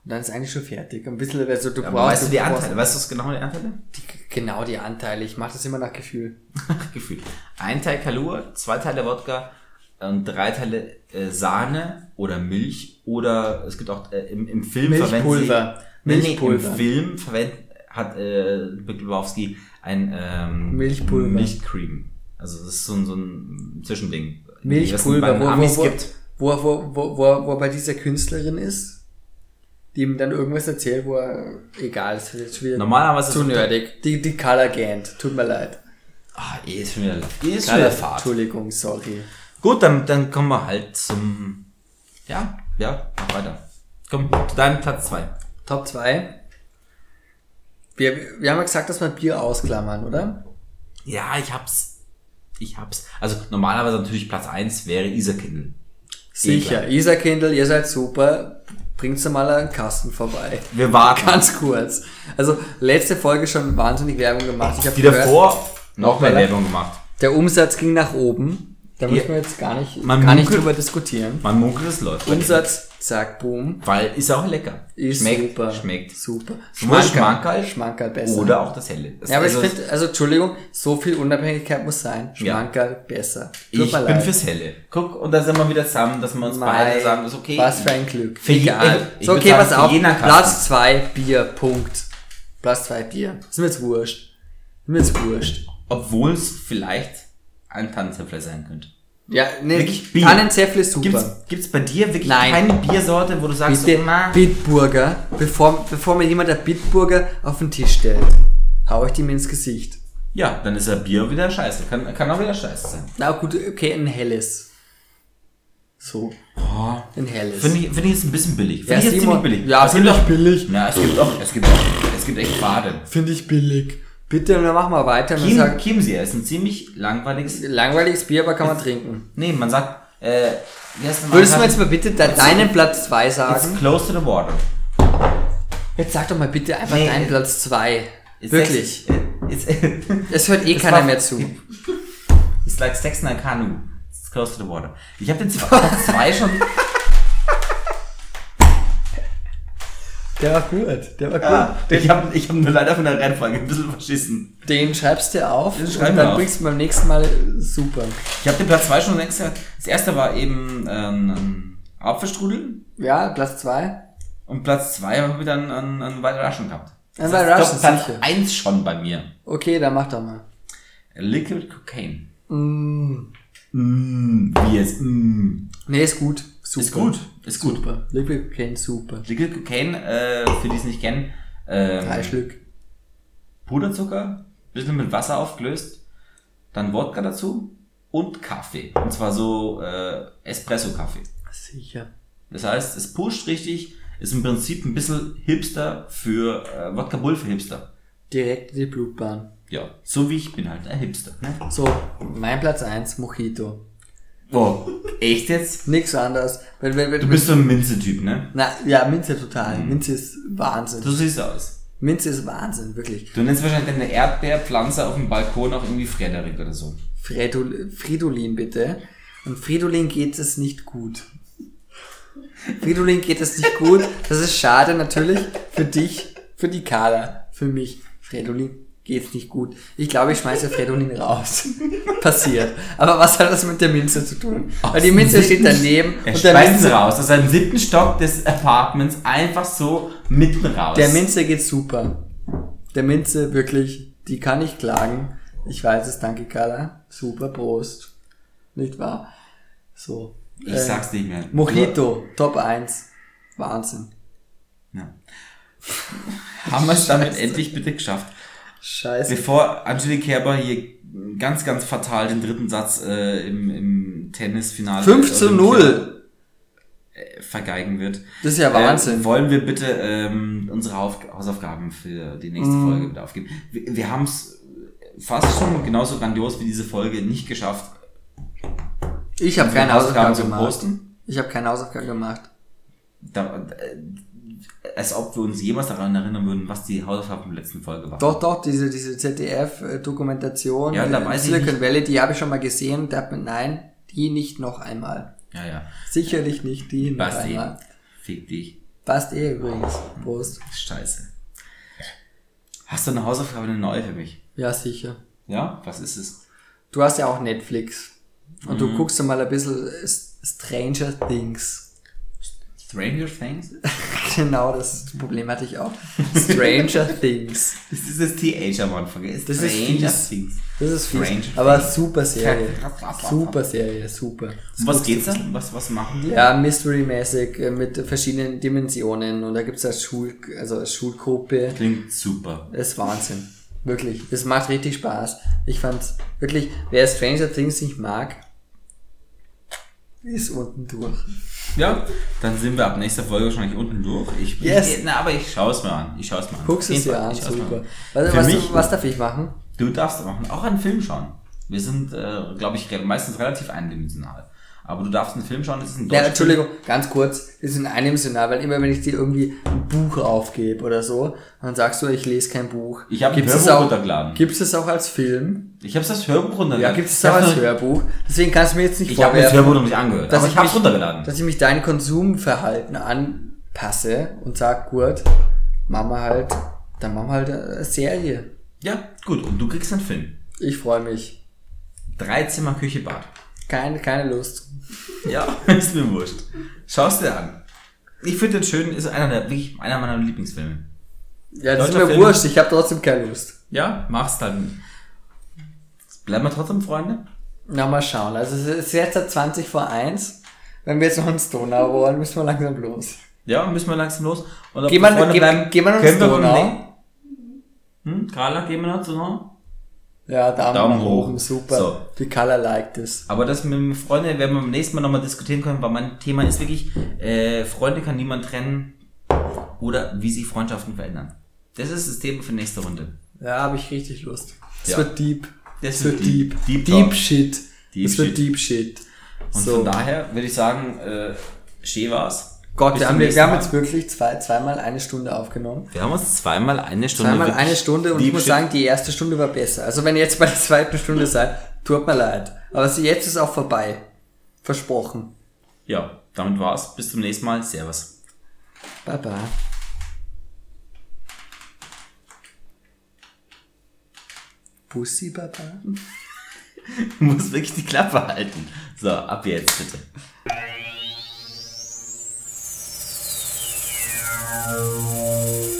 Und dann ist eigentlich schon fertig. Ein bisschen, also du Aber brauchst. weißt du die brauchst Anteile? Weißt du genau die Anteile? Die, genau die Anteile. Ich mache das immer nach Gefühl. (laughs) Gefühl. Ein Teil Kalua, zwei Teile Wodka, und drei Teile äh, Sahne oder Milch oder es gibt auch äh, im, im Film Milchpulver. Nee, nee, Milchpulver. Im Film verwendet hat äh, Big Lebowski ein ähm, Milchpulver. Milchcreme. Also das ist so ein, so ein Zwischending. Milchpulver, wo, wo, wo, gibt. wo, wo, wo, wo, wo bei dieser Künstlerin ist, die ihm dann irgendwas erzählt, wo er, egal, ist jetzt wieder Normalerweise zu nerdig. Die, die Color Gant, tut mir leid. Ah, eh ist schon wieder, eh ist schon wieder Fahrt. Entschuldigung, sorry. Gut, dann, dann kommen wir halt zum. Ja, ja, mach weiter. Komm, zu deinem Platz zwei. Top 2. Wir, wir haben ja gesagt, dass wir Bier ausklammern, oder? Ja, ich hab's. Ich hab's. Also normalerweise natürlich Platz eins wäre Isakindl. Sicher. Isa Kindle, ihr seid super. Bringt's doch mal einen Kasten vorbei. Wir warten. Ganz kurz. Also, letzte Folge schon wahnsinnig Werbung gemacht. Ich hab Die gehört, davor noch mehr? Werbung gemacht. Der Umsatz ging nach oben. Da Ja. müssen wir jetzt gar nicht, Man gar nicht munkelt- drüber diskutieren. Man munkelt, es läuft. Umsatz, zack, boom. Weil ist auch lecker. Ist schmeckt, super. schmeckt. Super. Schmankerl Schmankerl besser. Oder auch das helle. Das ja, aber also, ich finde, also Entschuldigung, so viel Unabhängigkeit muss sein. Ja. Schmankerl besser. Tut ich bin leid. fürs helle. Guck, und da sind wir wieder zusammen, dass wir uns Mei, beide sagen, ist okay. Was für ein Glück. Für je- Egal. ich So, okay, sagen, pass auf. Platz zwei Bier, Punkt. Platz zwei Bier. Ist mir jetzt wurscht. Ist mir jetzt wurscht. Obwohl es vielleicht ein Tannenzäpfler sein könnte. Ja, ne, Wirklich Bier. Tannenzäpfle ist super. Gibt's, gibt's bei dir wirklich Nein. keine Biersorte, wo du sagst, Bitte so, na, Bitburger, bevor, bevor mir jemand der Bitburger auf den Tisch stellt, hau ich die mir ins Gesicht. ja, dann ist ja Bier wieder scheiße. Kann, kann auch wieder scheiße sein. Na gut, okay, ein helles. So, Oh, ein helles. Finde ich, finde ich jetzt ein bisschen billig. Finde Ja, ich jetzt ziemlich billig. Ja, Es gibt finde ich auch- billig. Na, es gibt auch, es gibt auch, es gibt echt Baden. Finde ich billig. Bitte, dann machen wir weiter. Chiem, sagt, Chiemseer ist ein ziemlich langweiliges. langweiliges Bier, aber kann man trinken. Nee, man sagt, äh, Würdest du mir jetzt mal bitte de deinen Platz 2 It's sagen? close to the water. Jetzt sag doch mal bitte einfach Nee, deinen Platz 2. It's Wirklich. Sex, äh, it's, (laughs) Es hört eh keiner war- mehr zu. (laughs) it's like sex in a canoe. It's close to the water. Ich habe den Platz zwei schon. Der war gut. Der war Ja, ich habe ich hab nur leider von der Reihenfolge ein bisschen verschissen. Den schreibst du auf Den und schreiben wir dann auf. bringst du beim nächsten Mal super. Ich habe den Platz zwei schon längst gehabt. Das erste war eben ähm, Apfelstrudel. Ja, Platz 2. Und Platz zwei haben wir dann an, an White Russian gehabt. Ein Das White ist, Russian, Platz sicher. eins schon bei mir. Okay, dann mach doch mal. Liquid Cocaine. Mm. Mm, wie jetzt? Mm. Nee, ist gut. Super. Ist gut. Ist gut. Super. Liquid Cocaine, super. Liquid Cocaine, äh, für die es nicht kennen, ähm, Drei Stück. Puderzucker, bisschen mit Wasser aufgelöst, dann Wodka dazu und Kaffee. Und zwar so äh, Espresso-Kaffee. Sicher. Das heißt, es pusht richtig, ist im Prinzip ein bisschen Hipster für äh, Wodka Bull für Hipster. Direkt in die Blutbahn. Ja, so wie ich bin halt ein Hipster. Ne? So, mein Platz 1, Mojito. Oh, (laughs) echt jetzt? Nix anderes. Wenn, wenn, wenn, Du bist so ein Minze-Typ, ne? Na, ja, Minze total. Mhm. Minze ist Wahnsinn. So siehst du aus. Minze ist Wahnsinn, wirklich. Du nennst wahrscheinlich deine Erdbeerpflanze auf dem Balkon auch irgendwie Frederik oder so. Fredol, Fridolin bitte. Und Fridolin geht es nicht gut. Fridolin geht es nicht gut. Das ist schade natürlich für dich, für die Carla, für mich. Fridolin geht's nicht gut. Ich glaube, ich schmeiße Fridolin raus. (laughs) Passiert. Aber was hat das mit der Minze zu tun? Weil die Minze steht daneben Er und der schmeißt Minze, raus aus seinem siebten Stock des Apartments einfach so mitten raus. der Minze geht super. Der Minze wirklich, die kann ich klagen. Ich weiß es, danke Carla. Super, Prost. Nicht wahr? So. Ich Äh, sag's nicht mehr. Mojito, Top 1. Wahnsinn. Ja. Haben wir es damit endlich bitte geschafft. Scheiße. Bevor Angelique Kerber hier ganz, ganz fatal den dritten Satz äh, im, im Tennisfinale 5 zu 0. äh, vergeigen wird. Das ist ja Wahnsinn. Äh, wollen wir bitte ähm, unsere Hauf Hausaufgaben für die nächste Mhm. Folge wieder aufgeben? Wir, wir haben es fast schon genauso grandios wie diese Folge nicht geschafft. Ich habe keine Hausaufgaben zu gemacht. posten. Ich habe keine Hausaufgaben gemacht. Da, äh, als ob wir uns jemals daran erinnern würden, was die Hausaufgaben der letzten Folge war. Doch, doch, diese, diese ZDF-Dokumentation, Ja, da weiß ich Silicon nicht. Valley, die habe ich schon mal gesehen. Da, nein, die nicht noch einmal. Ja, ja. Sicherlich nicht die noch Basti. einmal. Fick dich. Passt eh übrigens. Prost. Scheiße. Hast du eine Hausaufgabe, eine neue für mich? Ja, sicher. Ja? Was ist es? Du hast ja auch Netflix. Und du guckst dann mal ein bisschen Stranger Things. Stranger Things? (laughs) genau, das Problem hatte ich auch. Stranger (laughs) Things. Das ist das TH am Anfang. Ist Das ist Stranger fies. Things. Das ist Stranger aber Things. super Serie. (laughs) Super Serie, super. Um was geht's da? Was, was machen die? Ja, Mystery-mäßig äh, mit verschiedenen Dimensionen und da gibt's eine Schul, also eine Schulgruppe. Klingt super. Das ist Wahnsinn. Wirklich. Das macht richtig Spaß. Ich fand's wirklich, wer Stranger Things nicht mag, ist unten durch. Ja, dann sind wir ab nächster Folge wahrscheinlich unten durch. Ich, Yes. ich, na, aber ich schaue es mir an. Ich schaue es mir an. Guckst es dir an, super. Was, Für was, mich- was darf ich machen? Du darfst machen, auch einen Film schauen. Wir sind, äh, glaube ich, re- meistens relativ eindimensional. Aber du darfst einen Film schauen, das ist ein Ja, Deutschfilm. Entschuldigung, ganz kurz, das ist in einem Szenario, weil immer wenn ich dir irgendwie ein Buch aufgebe oder so, dann sagst du, ich lese kein Buch. Ich habe ein Hörbuch auch, runtergeladen. Gibt es auch als Film? Ich habe das Hörbuch runtergeladen. Ja, gibt es Ich auch als Hörbuch. Deswegen kannst du mir jetzt nicht Ich habe mir das vorwerfen, Hörbuch noch nicht angehört, dass aber ich ich habe runtergeladen. dass ich mich dein Konsumverhalten anpasse und sag, gut, machen wir halt, dann machen wir halt eine Serie. Ja, gut. Und du kriegst einen Film. Ich freue mich. Drei Zimmer, Küche, Bad. Keine, keine Lust. Ja, (laughs) ist mir wurscht. Schau's dir an. Ich finde den schön, ist einer der, wirklich einer meiner Lieblingsfilme. Ja, das ist mir Film. wurscht, ich habe trotzdem keine Lust. Ja, mach's dann. Bleiben wir trotzdem Freunde? Na, mal schauen. Also es ist jetzt 20 vor 1. Wenn wir jetzt noch ins Donau wollen, müssen wir langsam los. Ja, müssen wir langsam los. Und ob Geh wir mal- Freunde geh- bleiben, geh mal noch ins wir Donau. Hm, Carla, gehen wir noch zu noch? Ja, Daumen, Daumen hoch. oben, super. So. Die Color liked es. Aber das mit dem Freunde werden wir beim nächsten Mal nochmal diskutieren können, weil mein Thema ist wirklich, äh, Freunde kann niemand trennen oder wie sich Freundschaften verändern. Das ist das Thema für nächste Runde. Ja, habe ich richtig Lust. Es Ja. wird deep. Das Es wird wird deep. deep. Deep, Deep shit. Deep es wird shit. deep shit. Und so. von daher würde ich sagen, äh, schön war's. Gott, wir haben, wir, haben jetzt wirklich zwei, zweimal eine Stunde aufgenommen. Wir haben uns zweimal eine Stunde. Zweimal eine Stunde und ich muss sagen, die erste Stunde war besser. Also wenn ihr jetzt bei der zweiten Stunde seid, tut mir leid. Aber jetzt ist auch vorbei. Versprochen. Ja, damit war's. Bis zum nächsten Mal. Servus. Baba. Pussy Baba. Du (laughs) musst wirklich die Klappe halten. So, ab jetzt bitte. Música